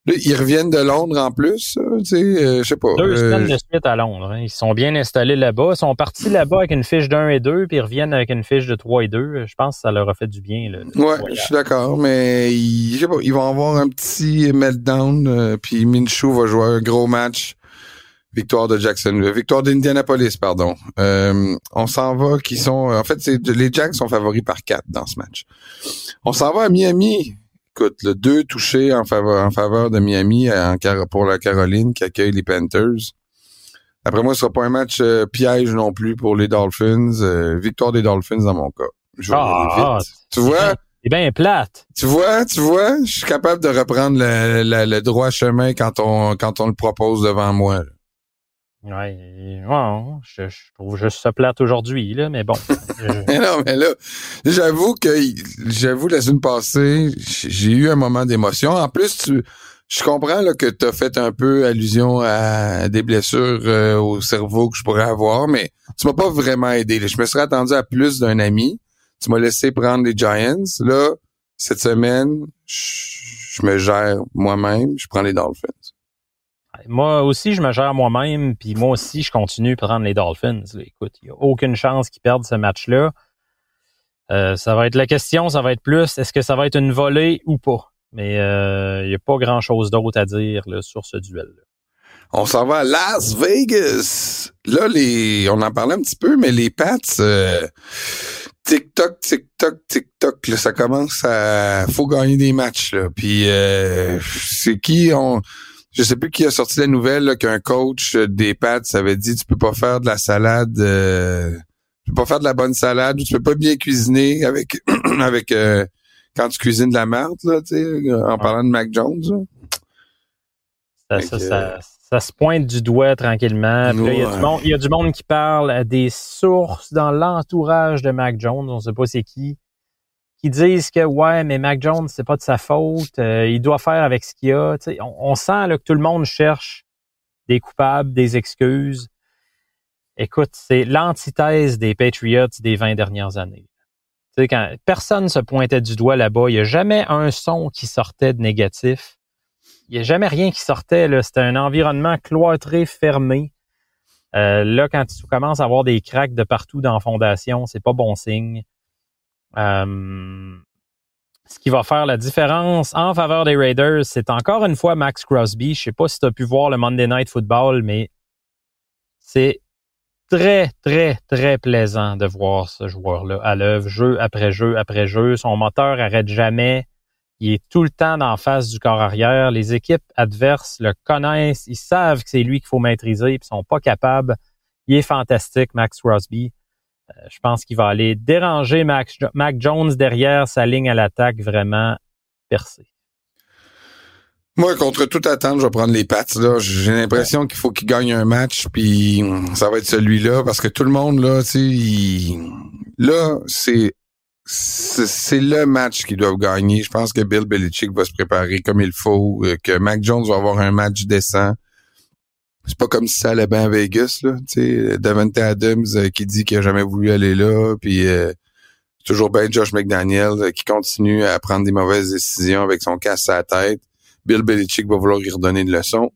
Là, ils reviennent de Londres en plus, tu sais, euh, je sais pas.
Deux
euh,
semaines de suite à Londres. hein. Ils sont bien installés là-bas. Ils sont partis là-bas avec une fiche d'un et deux, puis ils reviennent avec une fiche de 3 et 2. Je pense que ça leur a fait du bien. Là,
Ouais, je suis d'accord, mais ils, je sais pas, ils vont avoir un petit meltdown, euh, puis Minshew va jouer un gros match. Victoire de Jacksonville, victoire d'Indianapolis, pardon. Euh, on s'en va, qui sont, en fait, c'est les Jacks sont favoris par quatre dans ce match. On s'en va à Miami. Écoute, le deux touchés en faveur, en faveur de Miami en, Car- pour la Caroline qui accueille les Panthers. Après moi, ce sera pas un match euh, piège non plus pour les Dolphins. Euh, victoire des Dolphins dans mon cas. Je vais
Ah,
vite. tu vois?
C'est bien plate.
Tu vois, tu vois, je suis capable de reprendre le, le- le droit chemin quand on quand on le propose devant moi.
Ouais, ouais, je, je trouve juste ça plate aujourd'hui, là, mais bon. Je-
Mais non, mais là, j'avoue que j'avoue la semaine passée, j'ai eu un moment d'émotion. En plus, tu, je comprends là, que tu as fait un peu allusion à des blessures euh, au cerveau que je pourrais avoir, mais tu m'as pas vraiment aidé. là. Je me serais attendu à plus d'un ami. Tu m'as laissé prendre les Giants. Là, cette semaine, je, je me gère moi-même. Je prends les Dolphins.
Moi aussi, je me gère moi-même, puis moi aussi, je continue de prendre les Dolphins. là. Écoute, il n'y a aucune chance qu'ils perdent ce match-là. Euh, ça va être la question, ça va être plus, est-ce que ça va être une volée ou pas? Mais euh, il n'y a pas grand-chose d'autre à dire là, sur ce duel-là.
On s'en va à Las Vegas. Là, les, on en parlait un petit peu, mais les Pats, euh, tic-toc, tic-toc, tic-toc, ça commence à, faut gagner des matchs, là. Puis, euh, c'est qui, on, je sais plus qui a sorti la nouvelle, qu'un coach des Pats avait dit, tu peux pas faire de la salade, euh, tu peux pas faire de la bonne salade, ou tu peux pas bien cuisiner avec, avec, euh, quand tu cuisines de la merde, là, tu sais, en parlant de Mac Jones.
Ça, ça, ça- ça se pointe du doigt tranquillement. Puis là, il, y a du monde, il y a du monde qui parle à des sources dans l'entourage de Mac Jones, on sait pas c'est qui, qui disent que ouais, mais Mac Jones, c'est pas de sa faute, euh, il doit faire avec ce qu'il a. On, sent là, que tout le monde cherche des coupables, des excuses. Écoute, c'est l'antithèse des Patriots des 20 dernières années. Quand personne se pointait du doigt là-bas, il n'y a jamais un son qui sortait de négatif. Il n'y a jamais rien qui sortait. C'était un environnement cloîtré, fermé. Euh, là, quand tu commences à avoir des cracks de partout dans la fondation, c'est pas bon signe. Euh, ce qui va faire la différence en faveur des Raiders, c'est encore une fois Max Crosby. Je sais pas si tu as pu voir le Monday Night Football, mais c'est très, très, très plaisant de voir ce joueur-là à l'œuvre, jeu après jeu après jeu. Son moteur arrête jamais. Il est tout le temps en face du corps arrière. Les équipes adverses le connaissent. Ils savent que c'est lui qu'il faut maîtriser, puis sont pas capables. Il est fantastique, Max Crosby. Euh, je pense qu'il va aller déranger Max, Mac Jones derrière sa ligne à l'attaque vraiment percée.
Moi, contre toute attente, je vais prendre les pattes. Là. J'ai l'impression qu'il faut qu'il gagne un match, puis ça va être celui-là, parce que tout le monde, là, tu sais, là, c'est c'est le match qu'ils doivent gagner. Je pense que Bill Belichick va se préparer comme il faut, euh, que Mac Jones va avoir un match décent. C'est pas comme si ça allait bien à Vegas, là. Tu sais, Davante Adams euh, qui dit qu'il a jamais voulu aller là, puis euh, toujours bien Josh McDaniel qui continue à prendre des mauvaises décisions avec son casse à la tête. Bill Belichick va vouloir y redonner une leçon.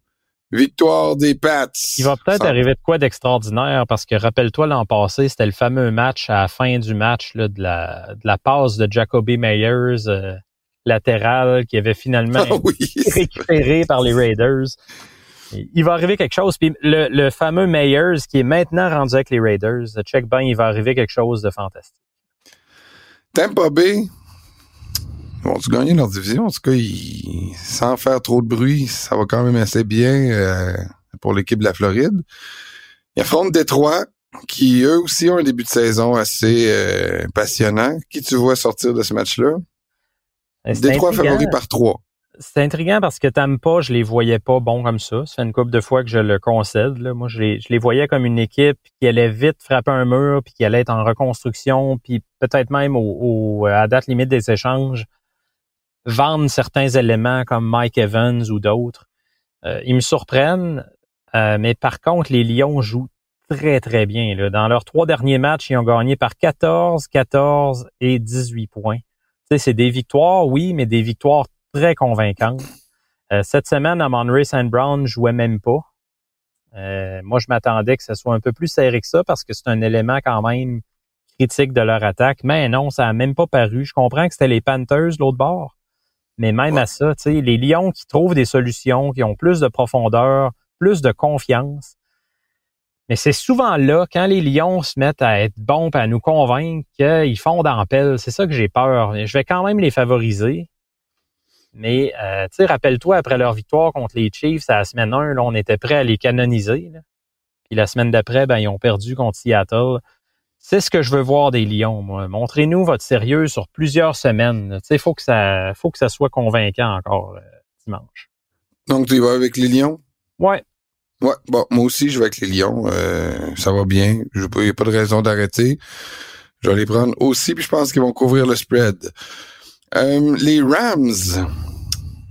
Victoire des Pats.
Il va peut-être arriver de quoi d'extraordinaire parce que rappelle-toi l'an passé, c'était le fameux match à la fin du match là, de, la, de la passe de Jacoby Meyers euh, latéral qui avait finalement
Ah oui,
récupéré par les Raiders. Il va arriver quelque chose. Puis le, le fameux Meyers qui est maintenant rendu avec les Raiders, check ben, il va arriver quelque chose de fantastique.
Tampa Bay vont-tu gagner leur division? En tout cas, ils- sans faire trop de bruit, ça va quand même assez bien euh, pour l'équipe de la Floride. Ils affrontent Détroit, qui eux aussi ont un début de saison assez euh, passionnant. Qui tu vois sortir de ce match-là?
C'est
Détroit favori par trois.
C'est intriguant parce que Tampa, je les voyais pas bons comme ça. Ça une couple de fois que je le concède. Là. Moi, je les, je les voyais comme une équipe qui allait vite frapper un mur, puis qui allait être en reconstruction, puis peut-être même au, à date limite des échanges, vendre certains éléments comme Mike Evans ou d'autres. Euh, ils me surprennent, euh, mais par contre, les Lions jouent très, très bien. Dans leurs trois derniers matchs, ils ont gagné par 14, 14 et 18 points. C'est des victoires, oui, mais des victoires très convaincantes. Euh, cette semaine, Amon St. Brown jouait même pas. Euh, moi, je m'attendais que ce soit un peu plus serré que ça parce que c'est un élément quand même critique de leur attaque. Mais non, ça a même pas paru. Je comprends que c'était les Panthers l'autre bord. Mais même à ça, les Lions qui trouvent des solutions, qui ont plus de profondeur, plus de confiance. Mais c'est souvent là, quand les Lions se mettent à être bons et à nous convaincre qu'ils font d'empelle. C'est ça que j'ai peur. Je vais quand même les favoriser. Mais, euh, tu sais, rappelle-toi, après leur victoire contre les Chiefs à la semaine 1, là, on était prêt à les canoniser. là. Puis la semaine d'après, ben, ils ont perdu contre Seattle. C'est ce que je veux voir des Lions, moi. Montrez-nous votre sérieux sur plusieurs semaines. sais, faut que ça, faut que ça soit convaincant encore euh, dimanche.
Donc, tu y vas avec les Lions?
Ouais.
Ouais, bon, moi aussi, je vais avec les Lions. Euh, ça va bien. Il n'y a pas de raison d'arrêter. Je vais les prendre aussi, puis je pense qu'ils vont couvrir le spread. Euh, les Rams.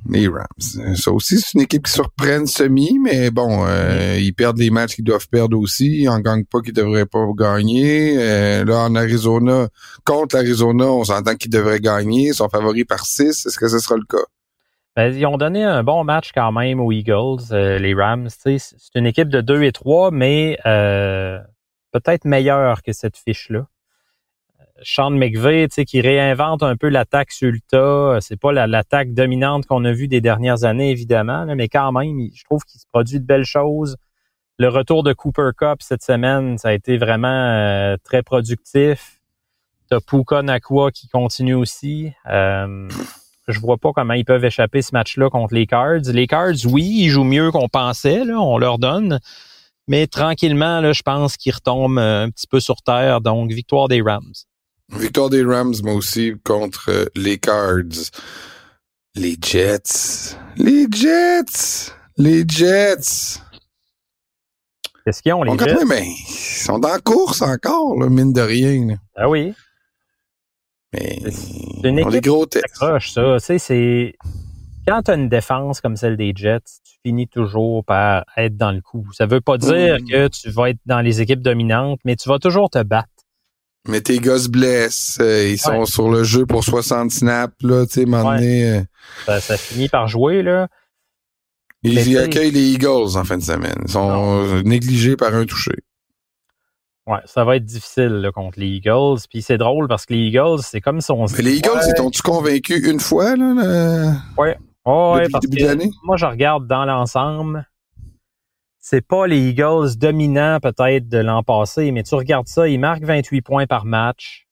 Les Rams. Ça aussi, c'est une équipe qui surprenne semi, mais bon, euh, ils perdent les matchs qu'ils doivent perdre aussi. Ils en gagnent pas qu'ils devraient pas gagner. Euh, là, en Arizona, contre l'Arizona, on s'entend qu'ils devraient gagner. Ils sont favoris par 6. Est-ce que ce sera le cas?
Ben, ils ont donné un bon match quand même aux Eagles, euh, les Rams. C'est une équipe de 2 et 3, mais euh, peut-être meilleure que cette fiche-là. Sean McVay, qui réinvente un peu l'attaque sur le tas. Euh, C'est pas la- l'attaque dominante qu'on a vue des dernières années, évidemment, là, mais quand même, je trouve qu'il se produit de belles choses. Le retour de Cooper Cup cette semaine, ça a été vraiment euh, très productif. T'as Puka Nakua qui continue aussi. Euh, je vois pas comment ils peuvent échapper ce match-là contre les Cards. Les Cards, oui, ils jouent mieux qu'on pensait, là, on leur donne. Mais tranquillement, là, je pense qu'ils retombent euh, un petit peu sur terre. Donc, victoire des Rams.
Victoire des Rams, moi aussi, contre euh, les Cards. Les Jets. Les Jets. Les Jets.
Qu'est-ce qu'ils ont, les
quand
Jets?
même, ils sont dans la course encore, là, mine de rien. là.
Ah oui,
Mais
C'est une équipe
gros
accroche ça. Tu sais, c'est... quand tu as une défense comme celle des Jets, tu finis toujours par être dans le coup. Ça veut pas dire
Mm.
que tu vas être dans les équipes dominantes, mais tu vas toujours te battre.
Mais tes gars se blessent, euh, ils sont
Ouais.
sur le jeu pour 60 snaps, là, tu sais,
Ouais.
euh,
Ça, ça finit par jouer, là.
ils,
t'sais-
accueillent les Eagles en fin de semaine. Ils sont négligés par un touché.
Ouais, ça va être difficile là, contre les Eagles. Puis c'est drôle parce que les Eagles, c'est comme si on se
Mais les Eagles,
Ouais.
ils t'ont-tu convaincu une fois, là,
Ouais, ouais,
depuis le
parce
début
que
de
moi, je regarde dans l'ensemble. C'est pas les Eagles dominants peut-être de l'an passé, mais tu regardes ça, ils marquent 28 points par match.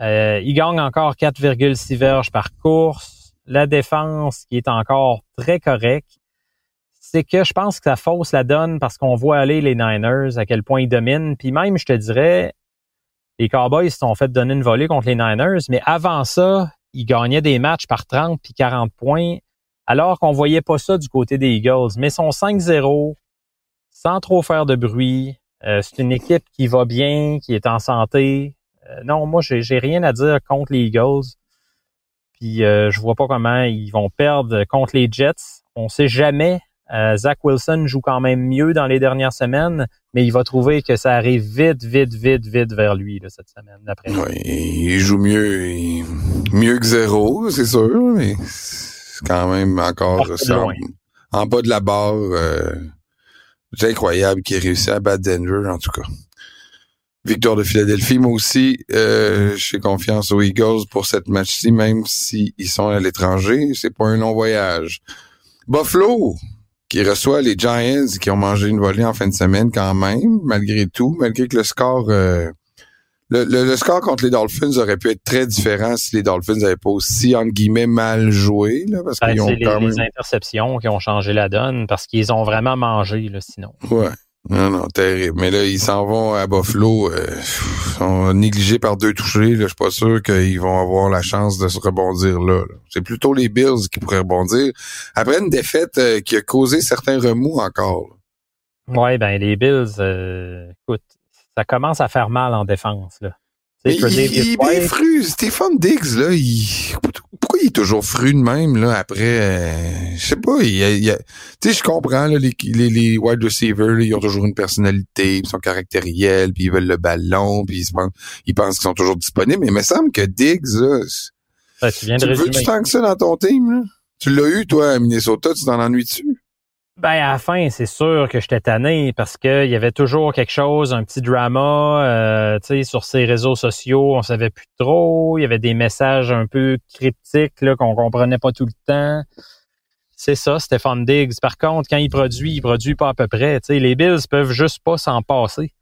Euh, ils gagnent encore 4,6 verges par course. La défense qui est encore très correcte. C'est que je pense que ça fausse la donne parce qu'on voit aller les Niners, à quel point ils dominent. Puis même, je te dirais, les Cowboys se sont fait donner une volée contre les Niners, mais avant ça, ils gagnaient des matchs par 30 puis 40 points, alors qu'on voyait pas ça du côté des Eagles. Mais sont 5-0, sans trop faire de bruit. Euh, c'est une équipe qui va bien, qui est en santé. Euh, non, moi, j'ai rien à dire contre les Eagles. Puis euh, je vois pas comment ils vont perdre contre les Jets. On sait jamais. Euh, Zach Wilson joue quand même mieux dans les dernières semaines, mais il va trouver que ça arrive vite, vite, vite, vite vers lui là, cette semaine. D'après.
Ouais, il joue mieux, mieux que zéro, c'est sûr, mais quand même encore ça,
loin.
en bas de la barre. euh, c'est incroyable qu'il ait réussi à battre Denver, en tout cas. Victoire de Philadelphie, moi aussi, euh, j'ai confiance aux Eagles pour cette match-ci, même s'ils sont à l'étranger, c'est pas un long voyage. Buffalo, qui reçoit les Giants, qui ont mangé une volée en fin de semaine quand même, malgré tout, malgré que le score... euh, le, le- le score contre les Dolphins aurait pu être très différent si les Dolphins n'avaient pas aussi, entre guillemets, mal joué, là, parce
Ben,
qu'ils ont
c'est les,
quand
les
même...
interceptions qui ont changé la donne parce qu'ils ont vraiment mangé là, sinon.
Ouais. Non, non, terrible. Mais là, ils s'en vont à Buffalo, euh, sont négligés par deux touchés. Là, je suis pas sûr qu'ils vont avoir la chance de se rebondir là. là. C'est plutôt les Bills qui pourraient rebondir. Après une défaite euh, qui a causé certains remous encore. là.
Ouais, ben les Bills, euh, écoute, ça commence à faire mal en défense là. Tu
il,
Tre'Davious
il est fru. Stephen Diggs, là, il... pourquoi il est toujours fru de même, là, après, euh, je sais pas, il, y a- il tu sais, je comprends, là, les, les, les wide receivers, là, ils ont toujours une personnalité, ils sont caractériels, puis ils veulent le ballon, puis ils, se pensent, ils pensent qu'ils sont toujours disponibles, mais il me semble que Diggs, là,
tu viens de
tu veux
résumer.
du tant que ça dans ton team, là? Tu l'as eu, toi, à Minnesota, tu t'en ennuies dessus?
Ben à la fin, c'est sûr que j'étais tanné parce qu'il y avait toujours quelque chose, un petit drama, euh, tu sais, sur ses réseaux sociaux, on savait plus trop. Il y avait des messages un peu cryptiques là qu'on comprenait pas tout le temps. C'est ça, Stéphane Diggs. Par contre, quand il produit, il produit pas à peu près. Tu sais, les Bills peuvent juste pas s'en passer.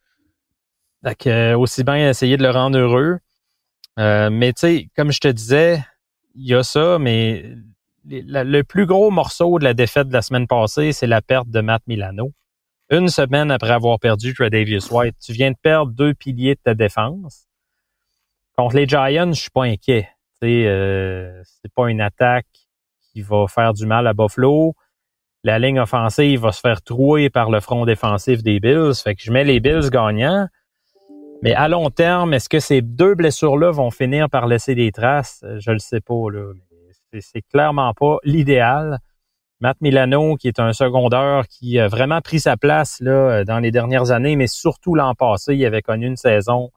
Que, euh, aussi bien essayer de le rendre heureux. Euh, mais tu sais, comme je te disais, il y a ça, mais le plus gros morceau de la défaite de la semaine passée, c'est la perte de Matt Milano. Une semaine après avoir perdu Tre'Davious White, tu viens de perdre deux piliers de ta défense. Contre les Giants, je suis pas inquiet. Euh, c'est pas une attaque qui va faire du mal à Buffalo. La ligne offensive va se faire trouer par le front défensif des Bills. Fait que je mets les Bills gagnants. Mais à long terme, est-ce que ces deux blessures-là vont finir par laisser des traces? Je le sais pas, là. C'est- clairement pas l'idéal. Matt Milano, qui est un secondaire qui a vraiment pris sa place là, dans les dernières années, mais surtout l'an passé, il avait connu une saison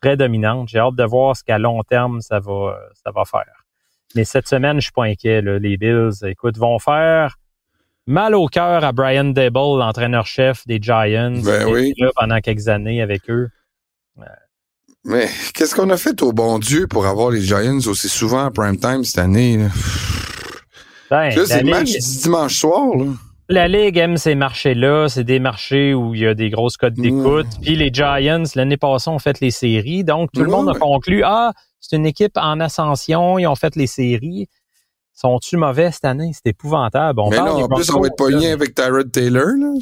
très dominante. J'ai hâte de voir ce qu'à long terme ça va, ça va faire. Mais cette semaine, je suis pas inquiet. là. Les Bills, écoute, vont faire mal au cœur à Brian Dable, l'entraîneur-chef des Giants.
Ben
qui
oui.
là pendant quelques années avec eux.
Mais qu'est-ce qu'on a fait au bon Dieu pour avoir les Giants aussi souvent à prime time cette année? Là,
Ben,
Là,
la
c'est le match
Ligue-
du dimanche soir. Là.
La Ligue aime ces marchés-là. C'est des marchés où il y a des grosses cotes d'écoute. Puis les Giants, l'année passée, ont fait les séries. Donc, tout le monde a conclu, ah, c'est une équipe en ascension. Ils ont fait les séries. Sont-tu mauvais cette année? C'est épouvantable. On
mais
parle des
en plus, on va être pogné avec Tyrod Taylor. Là.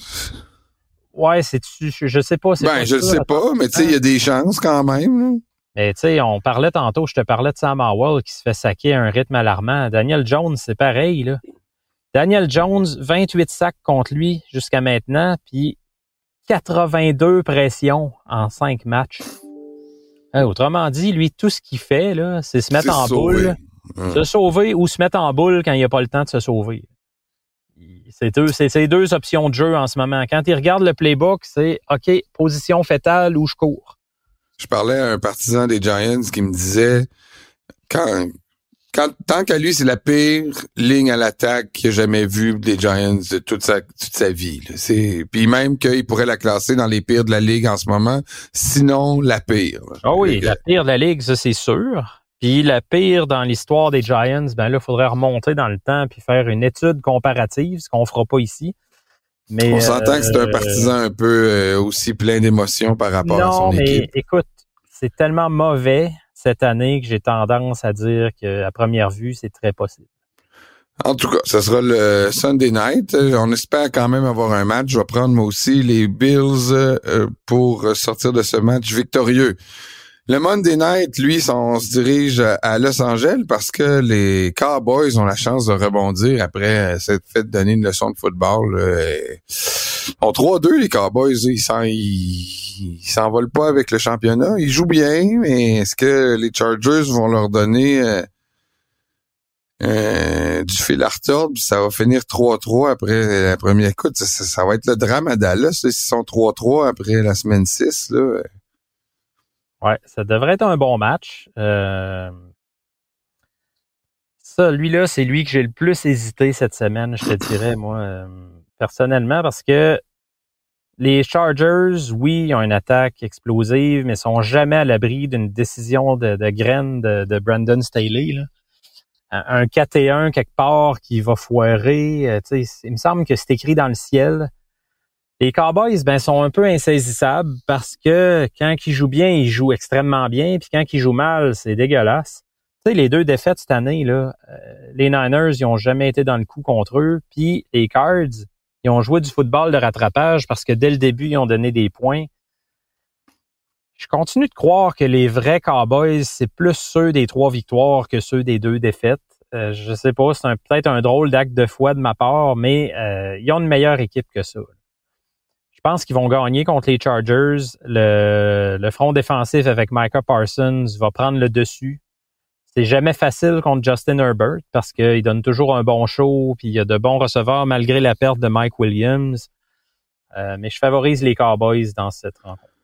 Ouais, c'est-tu, je, je sais pas. c'est
Ben, je
sûr.
sais pas, mais tu sais, il y a des chances quand même. Là.
Mais tu sais, on parlait tantôt, je te parlais de Sam Howell qui se fait saquer à un rythme alarmant. Daniel Jones, c'est pareil, là. Daniel Jones, 28 sacs contre lui jusqu'à maintenant, puis 82 pressions en 5 matchs. Hein, autrement dit, lui, tout ce qu'il fait, là, c'est se mettre
C'est
en boule. Se sauver ou se mettre en boule quand il n'y a pas le temps de se sauver. C'est deux, c'est ces deux options de jeu en ce moment. Quand il regarde le playbook, c'est OK, position fétale ou je cours.
Je parlais à un partisan des Giants qui me disait quand, quand tant qu'à lui, c'est la pire ligne à l'attaque qu'il a jamais vue des Giants de toute sa, toute sa vie. C'est, puis même qu'il pourrait la classer dans les pires de la ligue en ce moment, sinon la pire.
Ah oui, la pire de la ligue, ça c'est sûr. Puis la pire dans l'histoire des Giants, ben là, il faudrait remonter dans le temps puis faire une étude comparative, ce qu'on fera pas ici. Mais,
On s'entend que c'est un
euh,
partisan un peu euh, aussi plein d'émotions par rapport à
Non,
son
mais
équipe.
écoute, c'est tellement mauvais cette année que j'ai tendance à dire qu'à première vue, c'est très possible.
En tout cas, ce sera le Sunday night. On espère quand même avoir un match. Je vais prendre moi aussi les Bills euh, pour sortir de ce match victorieux. Le Monday night, lui, on se dirige à Los Angeles parce que les Cowboys ont la chance de rebondir après cette fête donner une leçon de football. Et Ont 3-2 les Cowboys. Ils s'en- ils ils s'envolent pas avec le championnat. Ils jouent bien, mais est-ce que les Chargers vont leur donner euh, euh, du fil à retordre, puis ça va finir 3-3 après la première écoute? Ça, ça- ça va être le drame à Dallas, là, s'ils sont 3-3 après la semaine 6. Là.
Ouais, ça devrait être un bon match. Euh, Ça, lui-là, c'est lui que j'ai le plus hésité cette semaine, je te dirais, moi, euh, personnellement, parce que les Chargers, oui, ont une attaque explosive, mais sont jamais à l'abri d'une décision de, de de, Brandon Staley. Là. Un un 4 et 1 quelque part qui va foirer. euh, il me semble que c'est écrit dans le ciel. Les Cowboys, ben, sont un peu insaisissables parce que quand ils jouent bien, ils jouent extrêmement bien, puis quand ils jouent mal, c'est dégueulasse. Tu sais, les deux défaites cette année, là, euh, les Niners, ils ont jamais été dans le coup contre eux, puis les Cards, ils ont joué du football de rattrapage parce que dès le début, ils ont donné des points. Je continue de croire que les vrais Cowboys, c'est plus ceux des trois victoires que ceux des deux défaites. Euh, je sais pas, c'est peut-être un drôle d'acte de foi de ma part, mais euh, ils ont une meilleure équipe que ça. Je pense qu'ils vont gagner contre les Chargers. Le, front défensif avec Micah Parsons va prendre le dessus. C'est jamais facile contre Justin Herbert parce qu'il donne toujours un bon show, puis il y a de bons receveurs malgré la perte de Mike Williams. Euh, mais je favorise les Cowboys dans cette rencontre.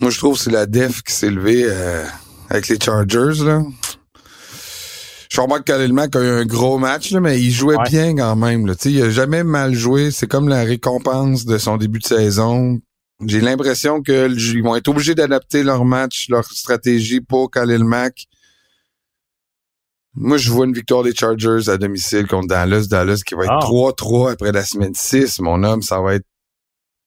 Moi, je trouve que c'est la def qui s'est levée euh, avec les Chargers. Là. Je remarque que Khalil Mack a eu un gros match, là, mais il jouait
Ouais.
bien quand même. Là. Il a jamais mal joué. C'est comme la récompense de son début de saison. J'ai l'impression qu'ils vont être obligés d'adapter leur match, leur stratégie pour Khalil Mack. Moi, je vois une victoire des Chargers à domicile contre Dallas. Dallas qui va être
Ah.
3-3 après la semaine 6. Mon homme, ça va être...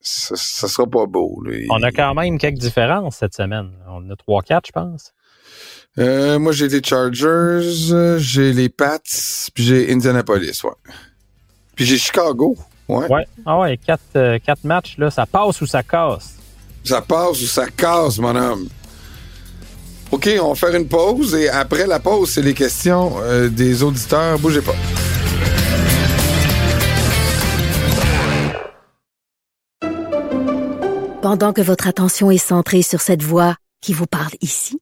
Ça, ça sera pas beau. là.
On a quand même quelques différences cette semaine. On a 3-4, je pense.
Euh, moi, j'ai les Chargers, j'ai les Pats, puis j'ai Indianapolis, ouais. Puis j'ai Chicago, ouais.
Ouais. Ah ouais, 4 euh, quatre matchs, là, ça passe ou ça casse?
Ça passe ou ça casse, mon homme. OK, on va faire une pause et après la pause, c'est les questions euh, des auditeurs. Bougez pas.
Pendant que votre attention est centrée sur cette voix qui vous parle ici,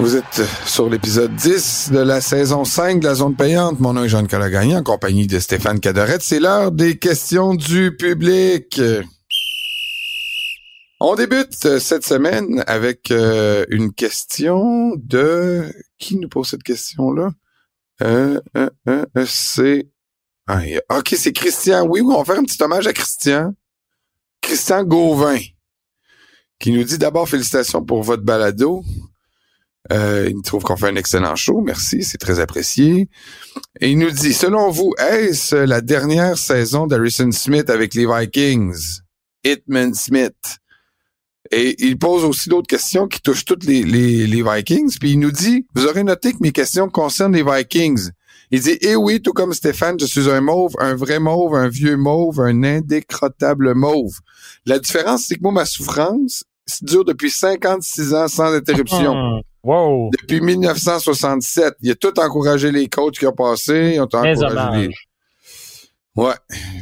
Vous êtes sur l'épisode 10 de la saison 5 de la zone payante. Mon nom est Jean-Nicolas Gagné en compagnie de Stéphane Cadorette. C'est l'heure des questions du public. On débute cette semaine avec euh, une question de... Qui nous pose cette question-là? Euh, euh, euh, euh, c'est... Ah, ok, c'est Christian. Oui, oui, on va faire un petit hommage à Christian. Christian Gauvin, qui nous dit d'abord félicitations pour votre balado. Euh, il trouve qu'on fait un excellent show. Merci, c'est très apprécié. Et il nous dit, selon vous, est-ce la dernière saison d'Harrison Smith avec les Vikings? Hitman Smith. Et il pose aussi d'autres questions qui touchent toutes les, les, les Vikings. Puis il nous dit, vous aurez noté que mes questions concernent les Vikings. Il dit, eh oui, tout comme Stéphane, je suis un mauve, un vrai mauve, un vieux mauve, un indécrottable mauve. La différence, c'est que moi, ma souffrance dure depuis 56 ans sans interruption.
Wow.
Depuis 1967. Il a tout encouragé les coachs qui ont passé. Ils ont encouragé les... Ouais.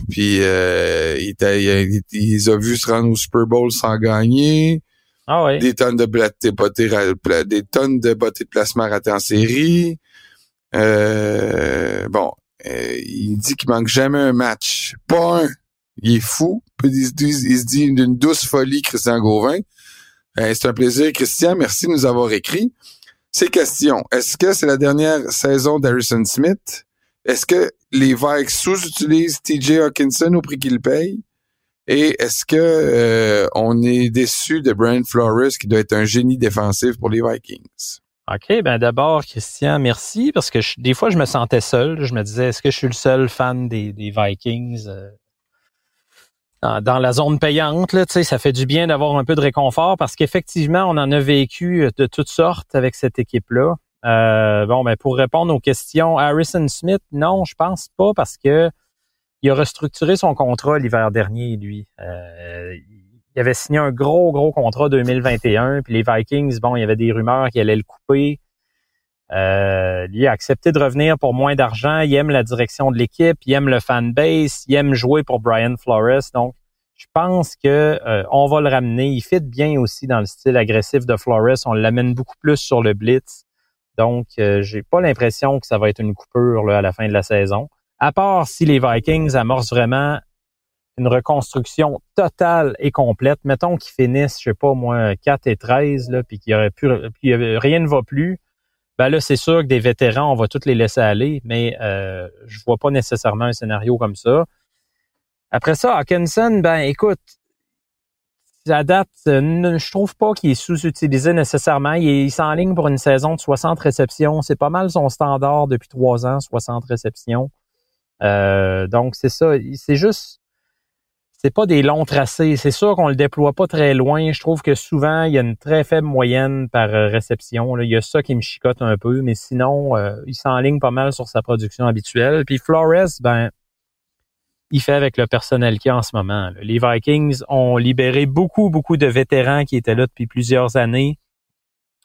Puis euh, il, il, a- il les a vus se rendre au Super Bowl sans gagner.
Ah oui.
Des tonnes de pla- des tonnes de bottées de placement ratées en série. Euh, bon, euh, il dit qu'il manque jamais un match. Pas un. Il est fou. Il, se dit, il se dit d'une douce folie, Christian Gauvin. C'est un plaisir, Christian. Merci de nous avoir écrit. Ces questions. Est-ce que c'est la dernière saison d'Harrison Smith? Est-ce que les Vikes sous-utilisent TJ Hawkinson au prix qu'ils payent? Et est-ce que euh, on est déçu de Brian Flores qui doit être un génie défensif pour les Vikings?
OK, ben d'abord, Christian, merci, parce que je- des fois, je me sentais seul. Je me disais, est-ce que je suis le seul fan des, des Vikings? Euh, dans, la zone payante? Là, ça fait du bien d'avoir un peu de réconfort parce qu'effectivement, on en a vécu euh, de toutes sortes avec cette équipe-là. Euh, bon, ben pour répondre aux questions, Harrison Smith, non, je pense pas parce que il a restructuré son contrat l'hiver dernier, lui. Euh, il avait signé un gros, gros contrat 2021, puis les Vikings, bon, il y avait des rumeurs qu'il allait le couper. Euh, lui a accepté de revenir pour moins d'argent. Il aime la direction de l'équipe, il aime le fanbase, il aime jouer pour Brian Flores. Donc, je pense que euh, on va le ramener. Il fit bien aussi dans le style agressif de Flores. On l'amène beaucoup plus sur le blitz. Donc, euh, j'ai pas l'impression que ça va être une coupure là, à la fin de la saison. À part si les Vikings amorcent vraiment une reconstruction totale et complète. Mettons qu'ils finissent, je sais pas moi, 4 et 13, là, puis qu'il aurait plus, puis euh, rien ne va plus. Ben là, c'est sûr que des vétérans, on va tous les laisser aller, mais euh, je vois pas nécessairement un scénario comme ça. Après ça, Hawkinson, ben écoute, à date, euh, je trouve pas qu'il est sous-utilisé nécessairement. Il s'enligne pour une saison de 60 réceptions. C'est pas mal son standard depuis trois ans, 60 réceptions. Euh, donc, c'est ça. C'est juste, c'est pas des longs tracés. C'est sûr qu'on le déploie pas très loin. Je trouve que souvent, il y a une très faible moyenne par euh, réception. Il y a ça qui me chicote un peu, mais sinon, euh, il s'enligne pas mal sur sa production habituelle. Puis Flores, ben, il fait avec le personnel qu'il y a en ce moment. Les Vikings ont libéré beaucoup, beaucoup de vétérans qui étaient là depuis plusieurs années.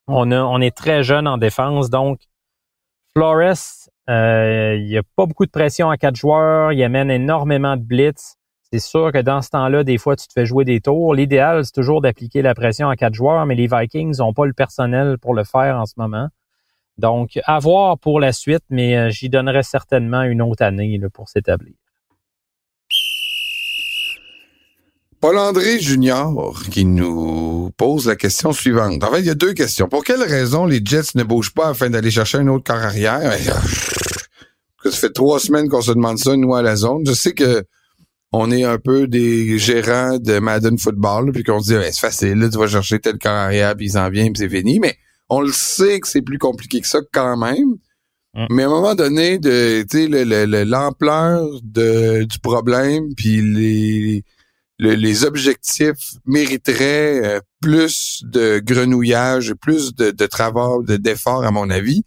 On, a, on est très jeune en défense, donc Flores, euh, il n'y a pas beaucoup de pression à quatre joueurs, il amène énormément de blitz. C'est sûr que dans ce temps-là, des fois, tu te fais jouer des tours. L'idéal, c'est toujours d'appliquer la pression à quatre joueurs, mais les Vikings n'ont pas le personnel pour le faire en ce moment. Donc, à voir pour la suite, mais euh, j'y donnerais certainement une autre année pour s'établir.
Paul-André Junior qui nous pose la question suivante. En fait, il y a deux questions. Pour quelle raison les Jets ne bougent pas afin d'aller chercher un autre corps arrière? Ça fait trois semaines qu'on se demande ça, nous, à la zone. Je sais que on est un peu des gérants de Madden Football, là, puis qu'on se dit, Ben, c'est facile, là, tu vas chercher tel corps arrière, puis il s'en vient, puis c'est fini. Mais on le sait que c'est plus compliqué que ça quand même.
Mm.
Mais à un moment donné, de, tu sais, le- le- le- l'ampleur de, du problème, puis les, le- les objectifs mériteraient euh, plus de grenouillage, plus de, de travail, de d'efforts, à mon avis.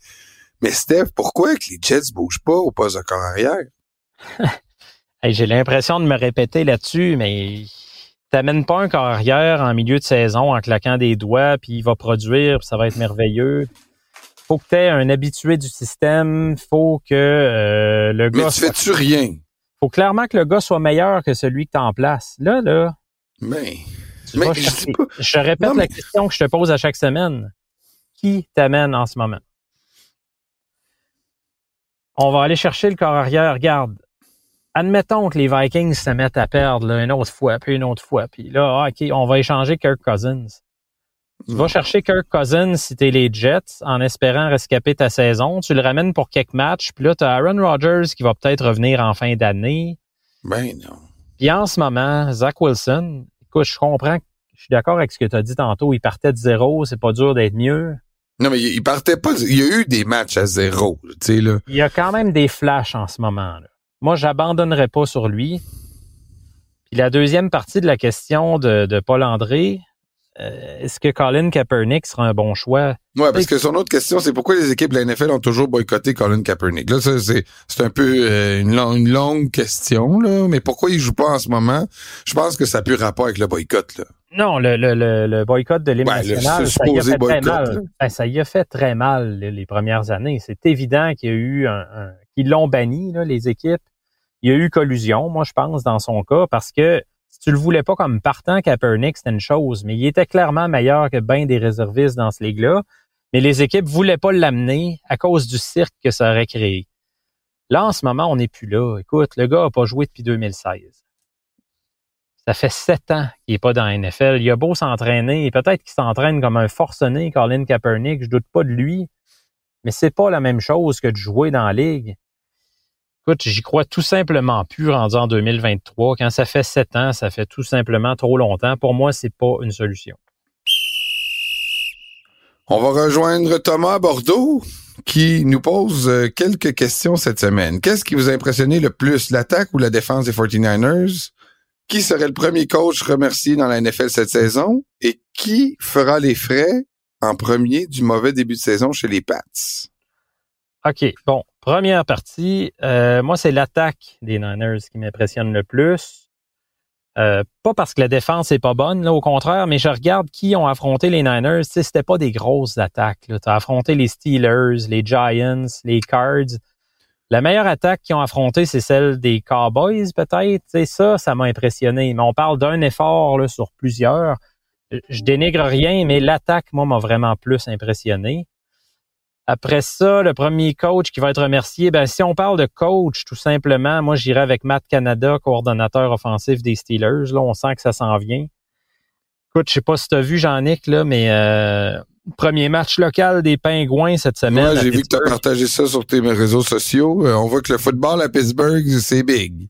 Mais Steph, pourquoi que les Jets bougent pas au poste de corps arrière?
Hey, J'ai l'impression de me répéter là-dessus, mais t'amènes pas un corps arrière en milieu de saison en claquant des doigts, puis il va produire, puis ça va être merveilleux. Faut que tu aies un habitué du système, faut que euh, le
Mais
gars
tu
soit-
fais-tu rien?
faut clairement que le gars soit meilleur que celui que tu en place. Là, là,
Mais,
tu
mais je dis pas...
je répète
Non,
la
mais-
question que je te pose à chaque semaine. qui t'amène en ce moment? On va aller chercher le corps arrière. Regarde, admettons que les Vikings se mettent à perdre là, une autre fois, puis une autre fois. Puis là, ah, OK, on va échanger Kirk Cousins. Tu vas chercher Kirk Cousins si t'es les Jets en espérant rescaper ta saison. Tu le ramènes pour quelques matchs. Puis là, t'as Aaron Rodgers qui va peut-être revenir en fin d'année.
Ben non.
Puis en ce moment, Zach Wilson, écoute, je comprends, je suis d'accord avec ce que tu as dit tantôt. Il partait de zéro, c'est pas dur d'être mieux.
Non, mais il partait pas. Il y a eu des matchs à zéro, tu sais, là.
Il y a quand même des flashs en ce moment. Là. Moi, j'abandonnerai pas sur lui. Puis la deuxième partie de la question de, de Paul André, euh, est-ce que Colin Kaepernick sera un bon choix?
Ouais, parce que son autre question, c'est pourquoi les équipes de la NFL ont toujours boycotté Colin Kaepernick? Là, c'est, un peu euh, une, long- une longue question, là. Mais pourquoi il joue pas en ce moment? Je pense que ça a plus rapport avec le boycott, là.
Non, le, le, le, le boycott de l'hymne
Ouais, le
national, ça y a fait très mal. Ben, ça y a fait très mal les, les premières années. C'est évident qu'il y a eu un, un- qu'ils l'ont banni, les équipes. Il y a eu collusion, moi, je pense, dans son cas, parce que si tu le voulais pas comme partant Kaepernick, c'était une chose, mais il était clairement meilleur que bien des réservistes dans ce ligue-là. Mais les équipes voulaient pas l'amener à cause du cirque que ça aurait créé. Là, en ce moment, on n'est plus là. Écoute, le gars a pas joué depuis 2016. Ça fait sept ans qu'il n'est pas dans la NFL. Il a beau s'entraîner, peut-être qu'il s'entraîne comme un forcené, Colin Kaepernick, je doute pas de lui, mais c'est pas la même chose que de jouer dans la ligue. Écoute, j'y crois tout simplement plus rendu en 2023. Quand ça fait sept ans, ça fait tout simplement trop longtemps. Pour moi, c'est pas une solution.
On va rejoindre Thomas Bordeaux qui nous pose euh, quelques questions cette semaine. Qu'est-ce qui vous a impressionné le plus, l'attaque ou la défense des 49ers? Qui serait le premier coach remercié dans la NFL cette saison? Et qui fera les frais en premier du mauvais début de saison chez les Pats?
OK, bon, première partie. euh, moi, c'est l'attaque des Niners qui m'impressionne le plus. Euh, pas parce que la défense est pas bonne, là, au contraire, mais je regarde qui ont affronté les Niners. Tu sais, c'était pas des grosses attaques. Tu as affronté les Steelers, les Giants, les Cards. La meilleure attaque qu'ils ont affrontée, c'est celle des Cowboys, peut-être. Tu sais, ça, ça m'a impressionné. Mais on parle d'un effort là, sur plusieurs. Je dénigre rien, mais l'attaque, moi, m'a vraiment plus impressionné. Après ça, le premier coach qui va être remercié, ben si on parle de coach, tout simplement, moi j'irai avec Matt Canada, coordonnateur offensif des Steelers. Là, on sent que ça s'en vient. Écoute, je sais pas si tu as vu Jean-Nic, là, mais euh, premier match local des Pingouins cette semaine. À
j'ai vu que tu as partagé ça sur tes réseaux sociaux. Euh, on voit que le football à Pittsburgh, c'est big.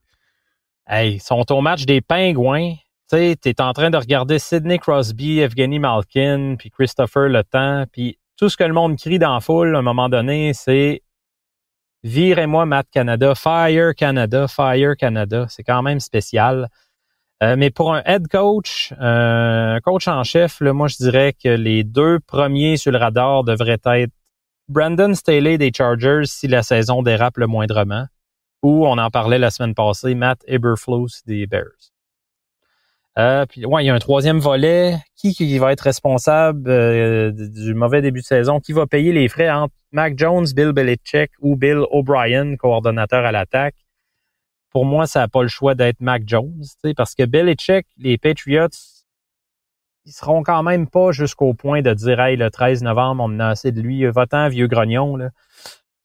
Hey, ils sont au match des Pingouins. Tu sais, t'es en train de regarder Sidney Crosby, Evgeny Malkin, puis Christopher Le Temps, puis tout ce que le monde crie dans la foule à un moment donné, c'est virez-moi Matt Canada, fire Canada, fire Canada. C'est quand même spécial. Euh, mais pour un head coach, euh, coach en chef, là, moi je dirais que les deux premiers sur le radar devraient être Brandon Staley des Chargers si la saison dérape le moindrement, ou on en parlait la semaine passée, Matt Eberflus des Bears. Euh, puis ouais, il y a un troisième volet. Qui, qui va être responsable euh, du mauvais début de saison? Qui va payer les frais entre Mac Jones, Bill Belichick ou Bill O'Brien, coordonnateur à l'attaque? Pour moi, ça n'a pas le choix d'être Mac Jones, parce que Belichick, les Patriots, ils seront quand même pas jusqu'au point de dire Hey, le 13 novembre, on en a assez de lui, va-t'en, vieux grognon. Là.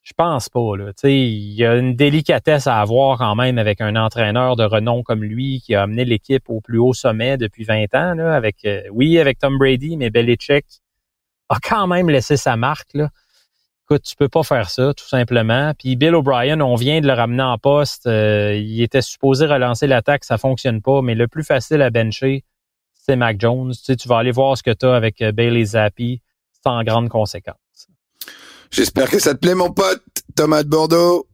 Je pense pas. Là. Il y a une délicatesse à avoir quand même avec un entraîneur de renom comme lui qui a amené l'équipe au plus haut sommet depuis 20 ans. Là, avec euh, Oui, avec Tom Brady, mais Belichick a quand même laissé sa marque. Là. Écoute, tu peux pas faire ça, tout simplement. Puis Bill O'Brien, on vient de le ramener en poste. Euh, il était supposé relancer l'attaque, ça fonctionne pas, mais le plus facile à bencher, c'est Mac Jones. Tu sais, tu vas aller voir ce que tu as avec euh, Bailey Zappi. C'est grande conséquence.
J'espère que ça te plaît, mon pote, Thomas de Bordeaux.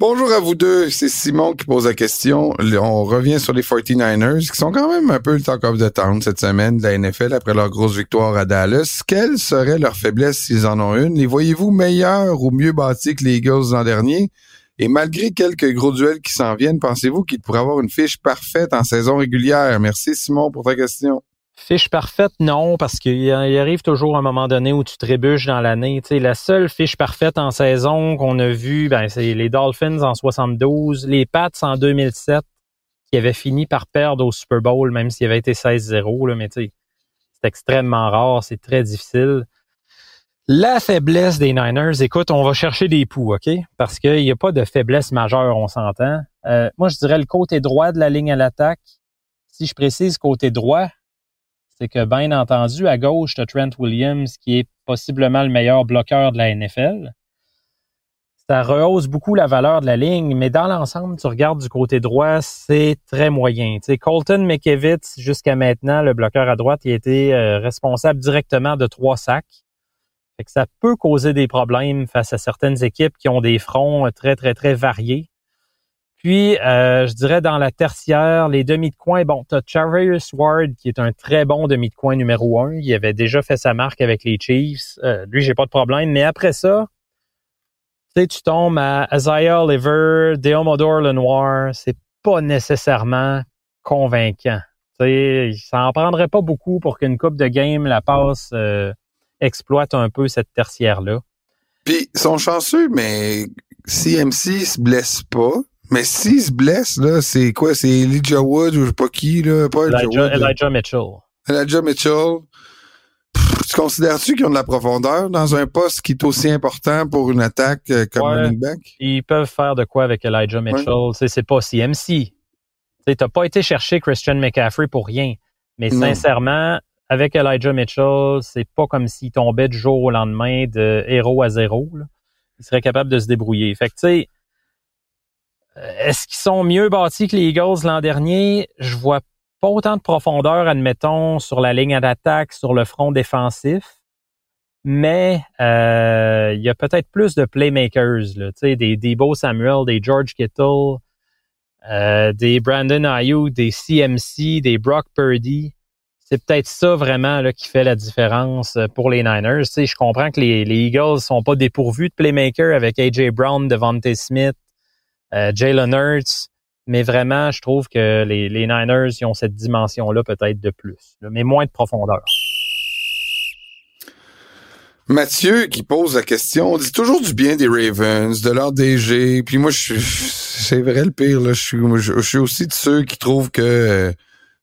Bonjour à vous deux, c'est Simon qui pose la question. On revient sur les 49ers, qui sont quand même un peu le talk of the town cette semaine de la NFL après leur grosse victoire à Dallas. Quelle serait leur faiblesse s'ils en ont une? Les voyez-vous meilleurs ou mieux bâtis que les Eagles l'an dernier? Et malgré quelques gros duels qui s'en viennent, pensez-vous qu'ils pourraient avoir une fiche parfaite en saison régulière? Merci Simon pour ta question.
Fiche parfaite, non, parce qu'il arrive toujours un moment donné où tu trébuches dans l'année. Tu sais, la seule fiche parfaite en saison qu'on a vue, ben, c'est les Dolphins en 72, les Pats en 2007, qui avaient fini par perdre au Super Bowl, même s'il avait été 16-0, là, mais tu c'est extrêmement rare, c'est très difficile. La faiblesse des Niners, écoute, on va chercher des poux, OK? Parce qu'il n'y a pas de faiblesse majeure, on s'entend. Euh, moi, je dirais le côté droit de la ligne à l'attaque. Si je précise côté droit, c'est que bien entendu, à gauche, tu as Trent Williams, qui est possiblement le meilleur bloqueur de la NFL. Ça rehausse beaucoup la valeur de la ligne, mais dans l'ensemble, tu regardes du côté droit, c'est très moyen. Colton McKevitz, jusqu'à maintenant, le bloqueur à droite, il a été euh, responsable directement de trois sacs. Ça peut causer des problèmes face à certaines équipes qui ont des fronts très, très, très variés. Puis, euh, je dirais dans la tertiaire, les demi de coin, bon, tu as Charverius Ward, qui est un très bon demi de coin numéro un. Il avait déjà fait sa marque avec les Chiefs. Euh, lui, j'ai pas de problème. Mais après ça, tu tu tombes à Isaiah Oliver, Deomodor Lenoir. C'est pas nécessairement convaincant. Tu sais, ça en prendrait pas beaucoup pour qu'une coupe de game la passe euh, exploite un peu cette tertiaire-là.
Puis, ils sont chanceux, mais CMC se blesse pas. Mais s'il se blesse, là, c'est quoi? C'est Elijah Wood ou je sais pas qui, là? Pas Elijah,
Elijah,
Wood. là.
Elijah Mitchell.
Elijah Mitchell. Pff, tu considères-tu qu'ils ont de la profondeur dans un poste qui est aussi important pour une attaque euh, comme
Ouais.
running back?
Ils peuvent faire de quoi avec Elijah Mitchell. Tu sais, C'est pas CMC. Tu n'as pas été chercher Christian McCaffrey pour rien. Mais
Non.
sincèrement, avec Elijah Mitchell, c'est pas comme s'il tombait du jour au lendemain de héros à zéro. là. Il serait capable de se débrouiller. Fait que, tu sais, est-ce qu'ils sont mieux bâtis que les Eagles l'an dernier? Je vois pas autant de profondeur, admettons, sur la ligne d'attaque, sur le front défensif. Mais euh, il y a peut-être plus de playmakers, là, sais, des Debo Samuel, des George Kittle, euh, des Brandon Ayuk, des CMC, des Brock Purdy. C'est peut-être ça vraiment là, qui fait la différence euh, pour les Niners. Tu sais, je comprends que les, les Eagles sont pas dépourvus de playmakers avec AJ Brown, Devontae Smith, euh, Jalen Hurts, mais vraiment, je trouve que les, Niners ils ont cette dimension-là peut-être de plus, mais moins de profondeur.
Mathieu qui pose la question, on dit toujours du bien des Ravens, de leur DG, puis moi je c'est vrai le pire là, je suis je, suis aussi de ceux qui trouvent que euh,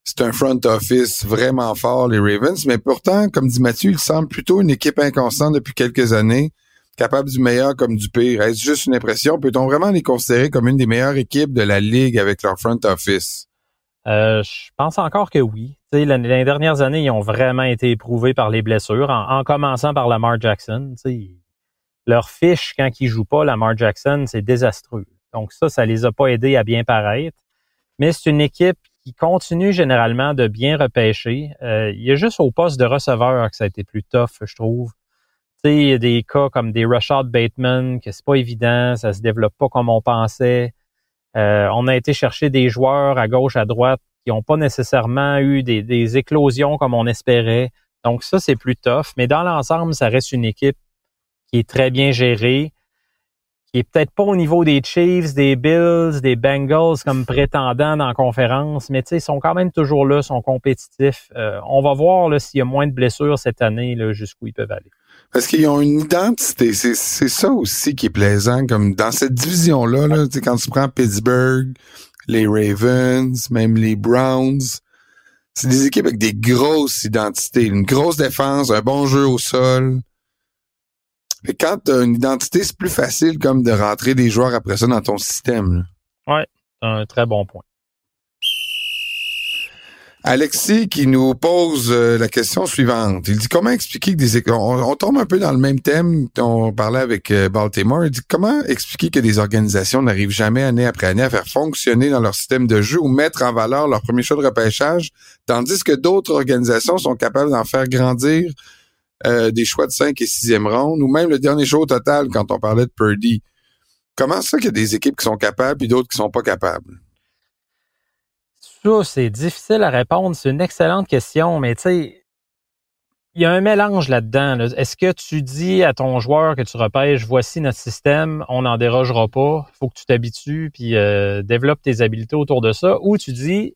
c'est un front office vraiment fort les Ravens, mais pourtant comme dit Mathieu, il semble plutôt une équipe inconstante depuis quelques années, capable du meilleur comme du pire. Est-ce juste une impression, peut-on vraiment les considérer comme une des meilleures équipes de la ligue avec leur front office?
Euh, je pense encore que oui. Les dernières années, ils ont vraiment été éprouvés par les blessures, en, en commençant par Lamar Jackson. Leur fiche, quand ils jouent pas, Lamar Jackson, c'est désastreux. Donc ça, ça les a pas aidés à bien paraître. Mais c'est une équipe qui continue généralement de bien repêcher. Euh, il y a juste au poste de receveur que ça a été plus tough, je trouve. Il y a des cas comme des Rashad Bateman, que c'est pas évident, ça se développe pas comme on pensait. Euh, on a été chercher des joueurs à gauche, à droite qui n'ont pas nécessairement eu des éclosions comme on espérait. Donc ça, c'est plus tough. Mais dans l'ensemble, ça reste une équipe qui est très bien gérée, qui est peut-être pas au niveau des Chiefs, des Bills, des Bengals comme prétendants dans la conférence, mais ils sont quand même toujours là, sont compétitifs. Euh, on va voir s'il y a moins de blessures cette année, jusqu'où ils peuvent aller.
Parce qu'ils ont une identité. C'est, ça aussi qui est plaisant. Comme dans cette division-là, là, quand tu prends Pittsburgh, les Ravens, même les Browns, c'est des équipes avec des grosses identités. Une grosse défense, un bon jeu au sol. Que quand tu as une identité, c'est plus facile comme de rentrer des joueurs après ça dans ton système. là.
C'est un très bon point.
Alexis qui nous pose euh, la question suivante. Il dit comment expliquer que des on, on tombe un peu dans le même thème on parlait avec euh, Baltimore. Il dit comment expliquer que des organisations n'arrivent jamais année après année à faire fonctionner dans leur système de jeu ou mettre en valeur leur premier choix de repêchage, tandis que d'autres organisations sont capables d'en faire grandir euh, des choix de 5 et 6e ronde ou même le dernier choix au total quand on parlait de Purdy. Comment ça qu'il y a des équipes qui sont capables et d'autres qui sont pas capables?
Ça, c'est difficile à répondre. C'est une excellente question, mais tu sais, il y a un mélange là-dedans. là. Est-ce que tu dis à ton joueur que tu repêches, voici notre système, on n'en dérogera pas, faut que tu t'habitues, puis euh, développe tes habiletés autour de ça, ou tu dis,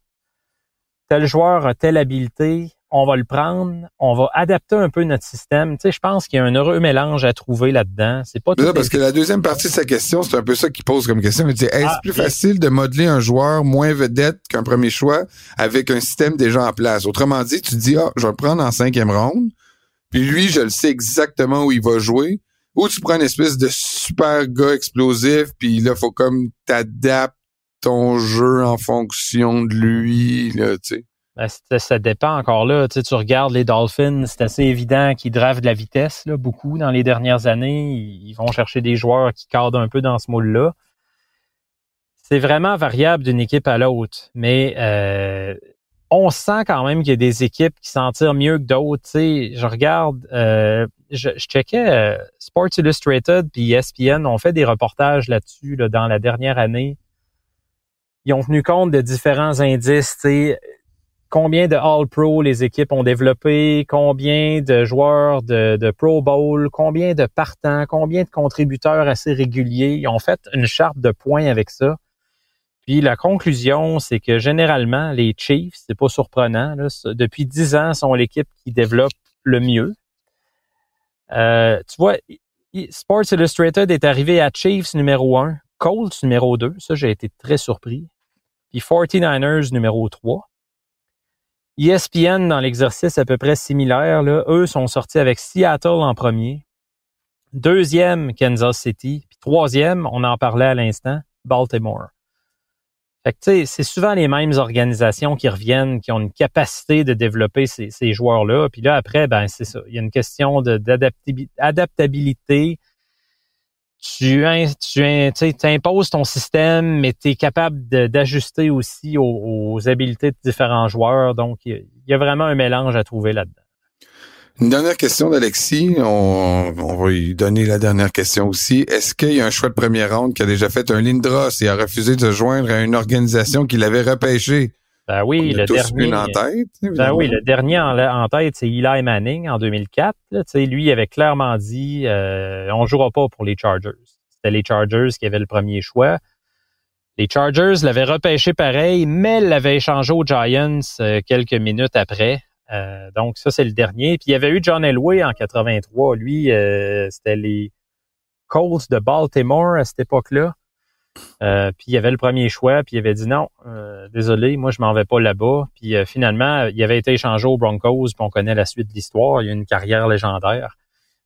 tel joueur a telle habileté, on va le prendre, on va adapter un peu notre système. Tu sais, je pense qu'il y a un heureux mélange à trouver là-dedans. C'est pas tout
Ça, parce que la deuxième partie de sa question, c'est un peu ça qu'il pose comme question. Il dit, est-ce
Ah,
plus facile de modeler un joueur moins vedette qu'un premier choix avec un système déjà en place? Autrement dit, tu te dis, ah, je vais le prendre en cinquième ronde, puis lui, je le sais exactement où il va jouer. Ou tu prends une espèce de super gars explosif, puis là, faut comme t'adaptes ton jeu en fonction de lui, là, tu sais.
Ben, ça dépend encore là. Tu, sais, tu regardes les Dolphins, c'est assez évident qu'ils drivent de la vitesse là, beaucoup dans les dernières années. Ils vont chercher des joueurs qui cadrent un peu dans ce moule-là. C'est vraiment variable d'une équipe à l'autre, mais euh, on sent quand même qu'il y a des équipes qui s'en tirent mieux que d'autres. Tu sais, je regarde, euh, je, je checkais euh, Sports Illustrated puis ESPN ont fait des reportages là-dessus là, dans la dernière année. Ils ont tenu compte de différents indices. Tu sais, combien de All-Pro les équipes ont développé, combien de joueurs de, Pro Bowl, combien de partants, combien de contributeurs assez réguliers. Ils ont fait une charte de points avec ça. Puis la conclusion, c'est que généralement, les Chiefs, c'est pas surprenant, depuis dix ans, sont l'équipe qui développe le mieux. Euh, tu vois, Sports Illustrated est arrivé à Chiefs numéro 1, Colts numéro 2, ça j'ai été très surpris, puis 49ers numéro 3. ESPN, dans l'exercice à peu près similaire, là, eux sont sortis avec Seattle en premier, deuxième Kansas City, puis troisième, on en parlait à l'instant, Baltimore. Fait c'est souvent les mêmes organisations qui reviennent, qui ont une capacité de développer ces, joueurs-là. Puis là, après, ben, c'est ça. Il y a une question de- d'adaptabi- adaptabilité. Tu, tu, tu sais, t'imposes ton système, mais tu es capable d'ajuster aussi aux, aux habiletés de différents joueurs. Donc, il y, a, il y a vraiment un mélange à trouver là-dedans.
Une dernière question d'Alexis. On, on va lui donner la dernière question aussi. Est-ce qu'il y a un choix de première ronde qui a déjà fait un Lindros et a refusé de se joindre à une organisation qui l'avait repêché?
Ben oui,
On a
le
tous
dernier.
une en tête.
Ben oui, le dernier en, en tête, c'est Eli Manning en 2004. Là, lui il avait clairement dit euh, on jouera pas pour les Chargers. C'était les Chargers qui avaient le premier choix. Les Chargers l'avaient repêché pareil, mais l'avaient échangé aux Giants euh, quelques minutes après. Euh, donc ça, c'est le dernier. Puis il y avait eu John Elway en 83. Lui, euh, c'était les Colts de Baltimore à cette époque-là. Euh, puis il avait le premier choix, puis il avait dit non, euh, désolé, moi je m'en vais pas là-bas. Puis euh, finalement, il avait été échangé aux Broncos, puis on connaît la suite de l'histoire. Il a une carrière légendaire.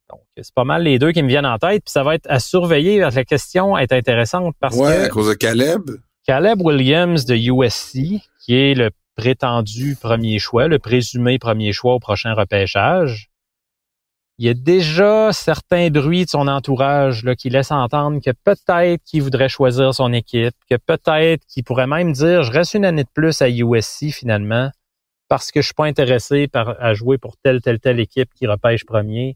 Donc c'est pas mal les deux qui me viennent en tête. Puis ça va être à surveiller. La question est intéressante parce
Ouais,
que
à cause de Caleb.
Caleb Williams de USC, qui est le prétendu premier choix, le présumé premier choix au prochain repêchage, il y a déjà certains bruits de son entourage là, qui laissent entendre que peut-être qu'il voudrait choisir son équipe, que peut-être qu'il pourrait même dire je reste une année de plus à USC finalement parce que je suis pas intéressé à jouer pour telle telle telle équipe qui repêche premier.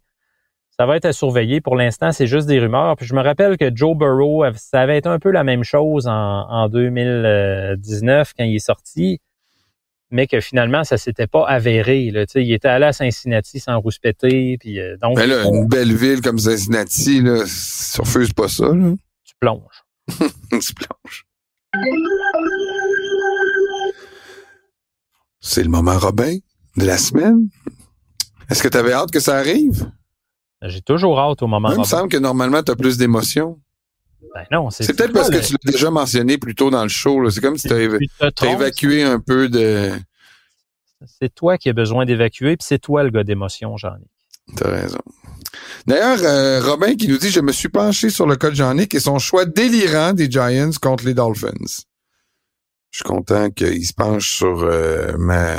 Ça va être à surveiller. Pour l'instant, c'est juste des rumeurs. Puis je me rappelle que Joe Burrow, ça avait été un peu la même chose en, en 2019 quand il est sorti, mais que finalement, ça s'était pas avéré. Là. Il était allé à Cincinnati sans rouspéter. Puis, euh, donc,
Mais là, une belle ville comme Cincinnati, là, tu refuses pas ça, là.
tu plonges.
tu plonges. C'est le moment Robin de la semaine. Est-ce que tu avais hâte que ça arrive?
J'ai toujours hâte au moment
il me semble que normalement, tu as plus d'émotions.
Ben non, c'est
C'est peut-être parce que tu l'as déjà mentionné plus tôt dans le show. là. C'est comme si tu as, évacué un peu de...
C'est toi qui as besoin d'évacuer, puis c'est toi le gars d'émotion, j'en ai.
T'as raison. D'ailleurs, euh, Robin qui nous dit, je me suis penché sur le cas de Jean-Nic et son choix délirant des Giants contre les Dolphins. Je suis content qu'il se penche sur euh, ma,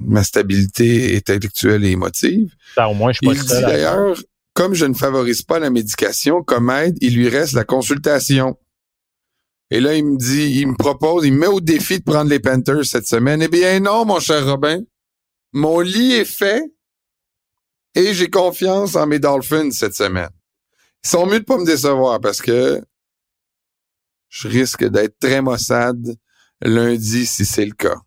ma stabilité intellectuelle et émotive.
Ben, au moins, je suis pas
Il dit d'ailleurs, comme je ne favorise pas la médication comme aide, il lui reste la consultation. Et là, il me dit, il me propose, il me met au défi de prendre les Panthers cette semaine. Eh bien non, mon cher Robin. Mon lit est fait et j'ai confiance en mes Dolphins cette semaine. Ils sont mieux de pas me décevoir parce que je risque d'être très maussade lundi si c'est le cas.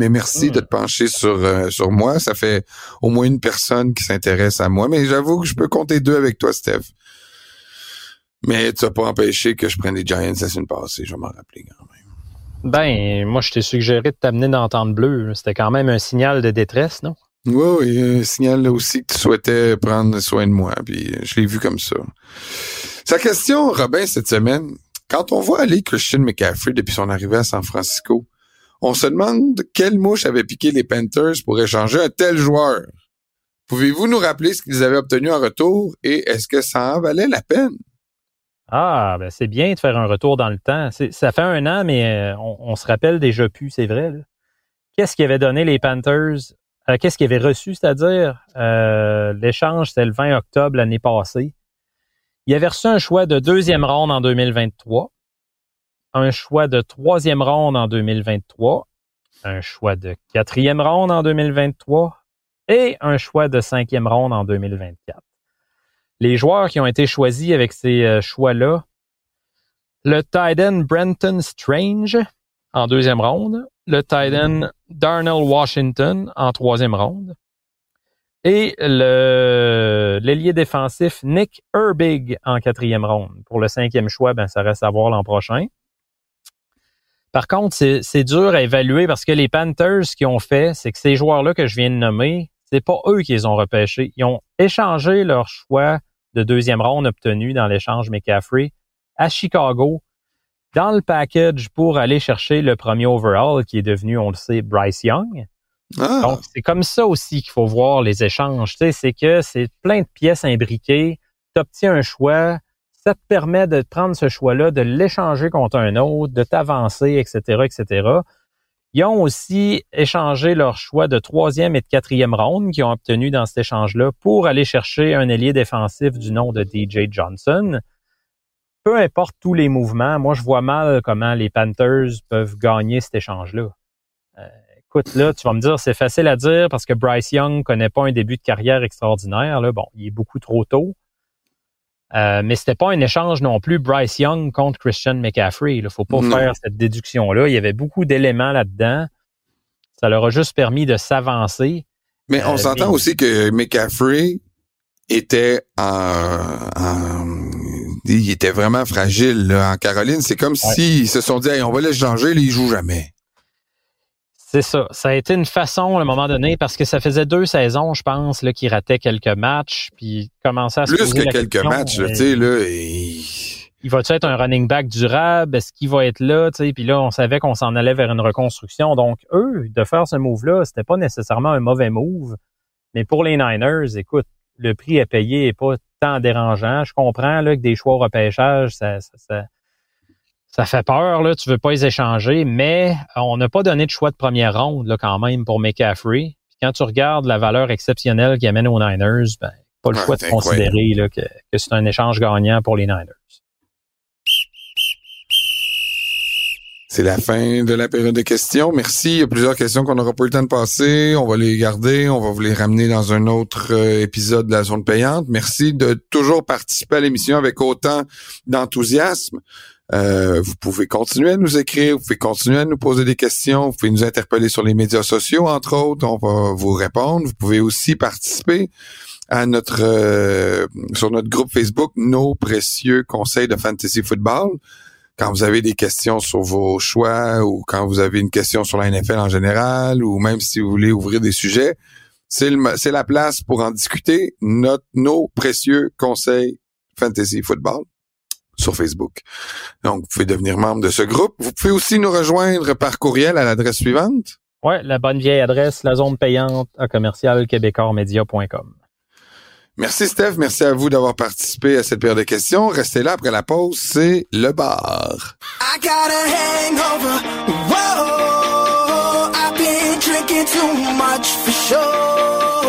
Mais merci
Hmm.
de te pencher sur, euh, sur moi. Ça fait au moins une personne qui s'intéresse à moi. Mais j'avoue que je peux compter deux avec toi, Steph. Mais tu n'as pas empêché que je prenne les Giants la semaine passée. Je vais m'en rappeler quand même.
Ben, moi, je t'ai suggéré de t'amener dans Tente Bleue. C'était quand même un signal de détresse, non?
Oui, oui, un signal aussi que tu souhaitais prendre soin de moi, puis je l'ai vu comme ça. Sa question, Robin, cette semaine, quand on voit aller Christian McCaffrey depuis son arrivée à San Francisco, on se demande quelle mouche avait piqué les Panthers pour échanger un tel joueur. Pouvez-vous nous rappeler ce qu'ils avaient obtenu en retour et est-ce que ça en valait la peine?
Ah, ben c'est bien de faire un retour dans le temps. Ça fait un an, mais euh, on, se rappelle déjà plus, c'est vrai. Qu'est-ce qui avait donné les Panthers? Euh, qu'est-ce qu'ils avaient reçu, c'est-à-dire? Euh, l'échange, c'était le 20 octobre l'année passée. Il avait reçu un choix de deuxième ronde en 2023, un choix de troisième ronde en 2023, un choix de quatrième ronde en 2023 et un choix de cinquième ronde en 2024. Les joueurs qui ont été choisis avec ces euh, choix-là, le Titan Brenton Strange en deuxième ronde, le Titan Darnell Washington en troisième ronde et l'ailier défensif Nick Herbig en quatrième ronde. Pour le cinquième choix, ben ça reste à voir l'an prochain. Par contre, c'est dur à évaluer parce que les Panthers, ce qu'ils ont fait, c'est que ces joueurs-là que je viens de nommer, c'est pas eux qui les ont repêchés. Ils ont échangé leur choix de deuxième ronde obtenu dans l'échange McCaffrey à Chicago dans le package pour aller chercher le premier overall qui est devenu, on le sait, Bryce Young. Ah. Donc, c'est comme ça aussi qu'il faut voir les échanges. Tu sais, c'est que c'est plein de pièces imbriquées. Tu obtiens un choix, ça te permet de prendre ce choix-là, de l'échanger contre un autre, de t'avancer, etc., etc. Ils ont aussi échangé leur choix de troisième et de quatrième ronde qu'ils ont obtenu dans cet échange-là pour aller chercher un ailier défensif du nom de DJ Johnson. Peu importe tous les mouvements, moi je vois mal comment les Panthers peuvent gagner cet échange-là. Euh, écoute, là, tu vas me dire, c'est facile à dire parce que Bryce Young connaît pas un début de carrière extraordinaire. Là. Bon, il est beaucoup trop tôt. Euh, mais c'était pas un échange non plus Bryce Young contre Christian McCaffrey. Il faut pas faire cette déduction-là. Il y avait beaucoup d'éléments là-dedans. Ça leur a juste permis de s'avancer.
Mais on euh, s'entend aussi que McCaffrey était en, il était vraiment fragile en Caroline. C'est comme s'ils se sont dit on va l'échanger, il joue jamais.
C'est ça. Ça a été une façon à un moment donné parce que ça faisait deux saisons, je pense, là, qu'il ratait quelques matchs, puis commençait à se
Plus que quelques matchs, tu sais, là.
Il va-tu être un running back durable? Est-ce qu'il va être là? Tu sais, puis là, on savait qu'on s'en allait vers une reconstruction. Donc, eux, de faire ce move-là, c'était pas nécessairement un mauvais move. Mais pour les Niners, écoute, le prix à payer est pas tant dérangeant. Je comprends là, que des choix au repêchage, ça, ça, ça ça fait peur, là, tu veux pas les échanger, mais on n'a pas donné de choix de première ronde là, quand même pour McCaffrey. Puis quand tu regardes la valeur exceptionnelle qu'il amène aux Niners, ben, pas le choix de considérer là, que, que c'est un échange gagnant pour les Niners.
C'est la fin de la période de questions. Merci. Il y a plusieurs questions qu'on n'aura pas eu le temps de passer. On va les garder. On va vous les ramener dans un autre euh, épisode de la zone payante. Merci de toujours participer à l'émission avec autant d'enthousiasme. Euh, vous pouvez continuer à nous écrire, vous pouvez continuer à nous poser des questions, vous pouvez nous interpeller sur les médias sociaux, entre autres, on va vous répondre. Vous pouvez aussi participer à notre euh, sur notre groupe Facebook Nos précieux conseils de fantasy football. Quand vous avez des questions sur vos choix ou quand vous avez une question sur la NFL en général ou même si vous voulez ouvrir des sujets, c'est la place pour en discuter. Notre, nos précieux conseils fantasy football sur Facebook. Donc, vous pouvez devenir membre de ce groupe. Vous pouvez aussi nous rejoindre par courriel à l'adresse suivante.
Oui, la bonne vieille adresse, la zone payante à commercial
Merci Steph, merci à vous d'avoir participé à cette paire de questions. Restez là après la pause, c'est le bar. I got a hangover. Whoa, I've been drinking too much for sure.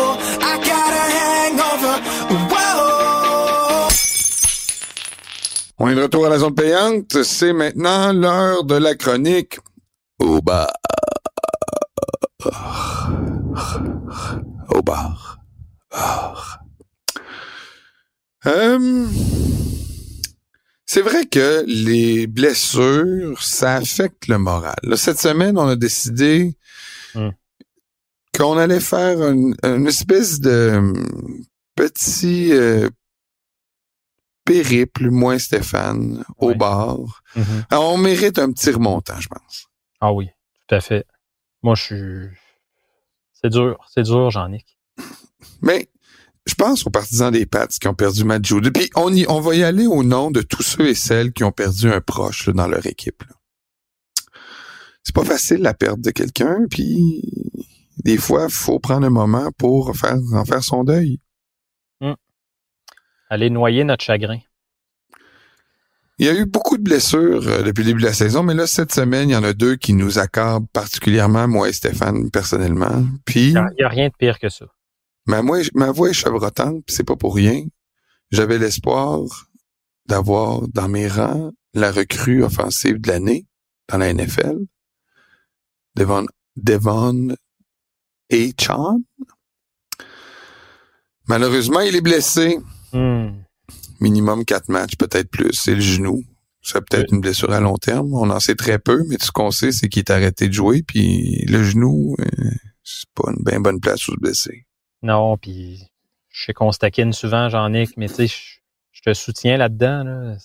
On est de retour à la zone payante. C'est maintenant l'heure de la chronique au bar. Au bar. Euh, c'est vrai que les blessures, ça affecte le moral. cette semaine, on a décidé hmm. qu'on allait faire une, espèce de petit euh, périple, moins Stéphane, au bar. Mm-hmm. Alors, on mérite un petit remontant, je pense.
Ah oui, tout à fait. Moi, je suis. C'est dur, c'est dur, Jean-Nic.
Mais je pense aux partisans des Pats qui ont perdu Matt Judon. Puis on, y, on va y aller au nom de tous ceux et celles qui ont perdu un proche là, dans leur équipe. C'est pas facile la perte de quelqu'un, puis des fois, faut prendre un moment pour faire en faire son deuil.
Aller noyer notre chagrin.
Il y a eu beaucoup de blessures euh, depuis le début de la saison, mais là, cette semaine, il y en a deux qui nous accordent particulièrement, moi et Stéphane, personnellement. Puis,
Il n'y a rien de pire que ça.
ma, moi, ma voix est chevrotante, c'est pas pour rien. J'avais l'espoir d'avoir dans mes rangs la recrue offensive de l'année dans la NFL, Devon, Devon A. Chan. Malheureusement, il est blessé.
Hmm.
minimum quatre matchs, peut-être plus. C'est le genou. C'est peut-être une blessure à long terme. On en sait très peu, mais tout ce qu'on sait, c'est qu'il est arrêté de jouer. Puis le genou, euh, c'est pas une bien bonne place où se blesser.
Non, puis je sais qu'on se taquine souvent, Jean-Nic, mais tu sais, je, te soutiens là-dedans. Là.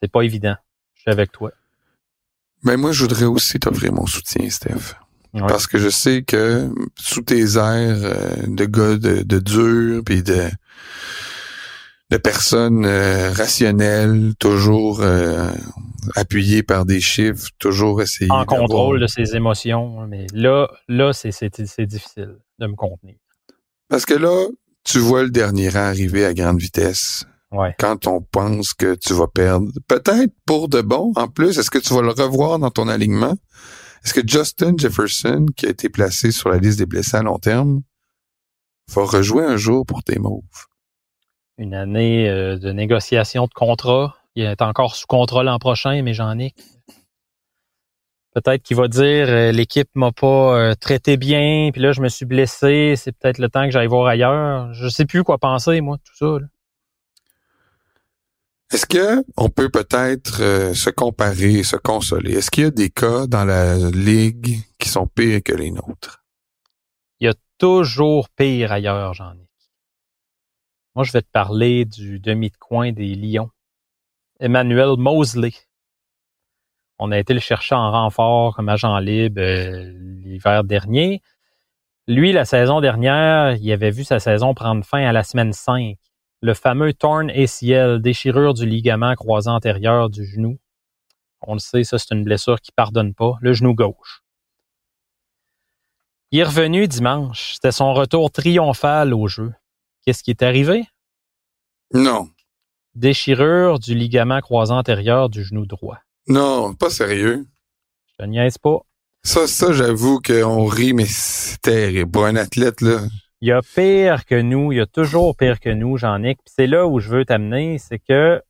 C'est pas évident. Je suis avec toi.
Mais moi, je voudrais aussi t'offrir mon soutien, Steph.
Ouais.
Parce que je sais que sous tes airs euh, de gars de, de dur, puis de de personnes euh, rationnelles, toujours euh, appuyées par des chiffres, toujours essayer
en contrôle de ses émotions. Mais là, là, c'est, c'est, c'est difficile de me contenir.
Parce que là, tu vois le dernier rang arriver à grande vitesse.
Ouais.
Quand on pense que tu vas perdre, peut-être pour de bon, en plus, est-ce que tu vas le revoir dans ton alignement? Est-ce que Justin Jefferson, qui a été placé sur la liste des blessés à long terme, va rejouer un jour pour tes mauves?
Une année euh, de négociation de contrat. Il est encore sous contrôle l'an prochain, mais Jean-Nic. Peut-être qu'il va dire euh, l'équipe m'a pas euh, traité bien, puis là je me suis blessé, c'est peut-être le temps que j'aille voir ailleurs. Je sais plus quoi penser moi de tout ça. là.
Est-ce que on peut peut-être euh, se comparer, se consoler? Est-ce qu'il y a des cas dans la ligue qui sont pires que les nôtres?
Il y a toujours pire ailleurs, Jean-Nic. Moi, je vais te parler du demi de coin des Lions. Emmanuel Mosley. On a été le chercher en renfort comme agent libre euh, l'hiver dernier. Lui, la saison dernière, il avait vu sa saison prendre fin à la semaine 5. Le fameux torn ACL, déchirure du ligament croisé antérieur du genou. On le sait, ça, c'est une blessure qui pardonne pas. Le genou gauche. Il est revenu dimanche. C'était son retour triomphal au jeu. Qu'est-ce qui est arrivé?
Non.
Déchirure du ligament croisé antérieur du genou droit.
Non, pas sérieux.
Je te niaise pas.
Ça, ça, j'avoue qu'on rit, mais c'est terrible. Pour un athlète, là.
Il y a pire que nous, il y a toujours pire que nous, Jean-Nic. Puis c'est là où je veux t'amener, c'est que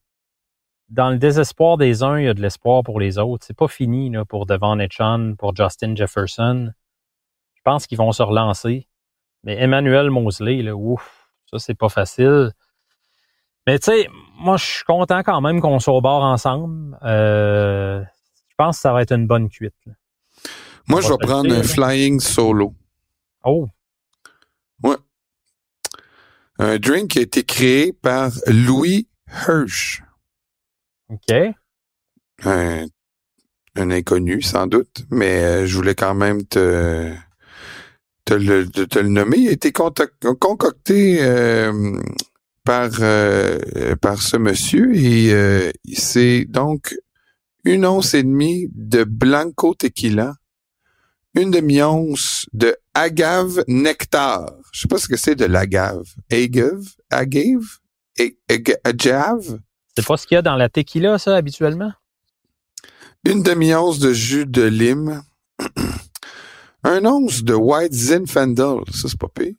dans le désespoir des uns, il y a de l'espoir pour les autres. C'est pas fini là, pour Devon Etchan, pour Justin Jefferson. Je pense qu'ils vont se relancer. Mais Emmanuel Mosley, là, ouf, ça c'est pas facile. Mais tu sais, moi je suis content quand même qu'on soit au bord ensemble. Euh, je pense que ça va être une bonne cuite. là.
Moi, je
va
vais prendre un
là.
flying solo.
Oh,
Un drink qui a été créé par Louis Hirsch.
OK.
Un, un inconnu, sans doute, mais euh, je voulais quand même te, te, le, te, te le nommer. Il a été concocté euh, par, euh, par ce monsieur et euh, c'est donc une once et demie de Blanco Tequila, une demi-once de agave nectar. Je sais pas ce que c'est de l'agave. Agave? Agave? Agave?
C'est pas ce qu'il y a dans la tequila, ça, habituellement?
Une demi-once de jus de lime. un once de White Zinfandel. Ça, c'est pas pire.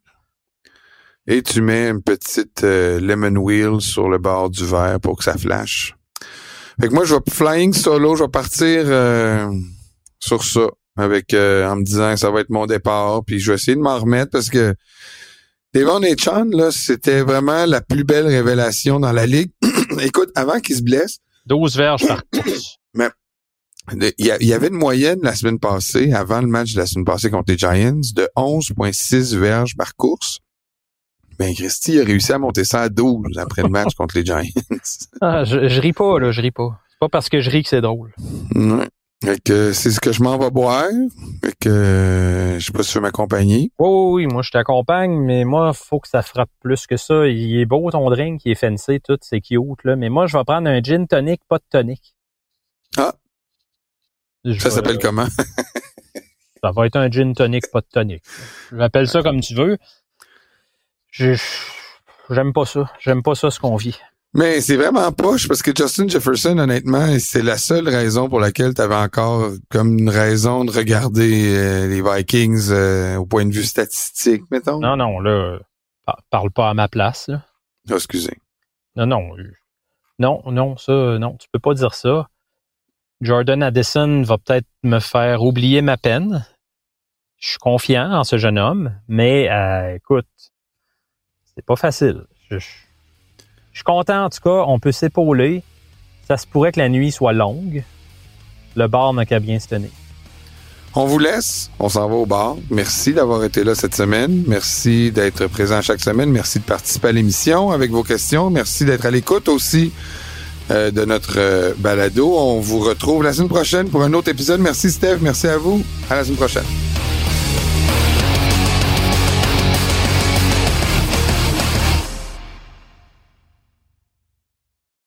Et tu mets une petite euh, lemon wheel sur le bord du verre pour que ça flash. Fait que moi, je vais flying solo. Je vais partir euh, sur ça. Avec euh, en me disant que ça va être mon départ. Puis je vais essayer de m'en remettre parce que Devon et Chan, là, c'était vraiment la plus belle révélation dans la ligue. Écoute, avant qu'il se blesse,
12 verges par course.
de- Il y, avait une moyenne la semaine passée, avant le match de la semaine passée contre les Giants, de 11,6 verges par course. Ben, Christy a réussi à monter ça à 12 après le match contre les Giants.
Ah, je, je ris pas, là, je ris pas. C'est pas parce que je ris que c'est drôle.
Ouais. Fait que c'est ce que je m'en vais boire. Fait que euh, je sais pas si tu veux m'accompagner.
Oui, oui, oui, moi je t'accompagne, mais moi, faut que ça frappe plus que ça. Il est beau ton drink, il est fancy, tout, c'est cute, là. Mais moi, je vais prendre un gin tonic, pas de tonic.
Ah.
Je
Ça s'appelle comment?
Ça va être un gin tonic, pas de tonic. Je l'appelle ça comme tu veux. J'aime pas ça. J'aime pas ça ce qu'on vit.
Mais c'est vraiment poche parce que Justin Jefferson, honnêtement, c'est la seule raison pour laquelle tu avais encore comme une raison de regarder euh, les Vikings euh, au point de vue statistique, mettons.
Non, non, là, par- parle pas à ma place, là.
Ah, excusez.
Non, non. euh, Non, non, ça, non, tu peux pas dire ça. Jordan Addison va peut-être me faire oublier ma peine. Je suis confiant en ce jeune homme, mais euh, écoute, c'est pas facile. Je, suis content, en tout cas, on peut s'épauler. Ça se pourrait que la nuit soit longue. Le bar n'a qu'à bien se tenir.
On vous laisse. On s'en va au bar. Merci d'avoir été là cette semaine. Merci d'être présent chaque semaine. Merci de participer à l'émission avec vos questions. Merci d'être à l'écoute aussi euh, de notre euh, balado. On vous retrouve la semaine prochaine pour un autre épisode. Merci Steph. Merci à vous. À la semaine prochaine.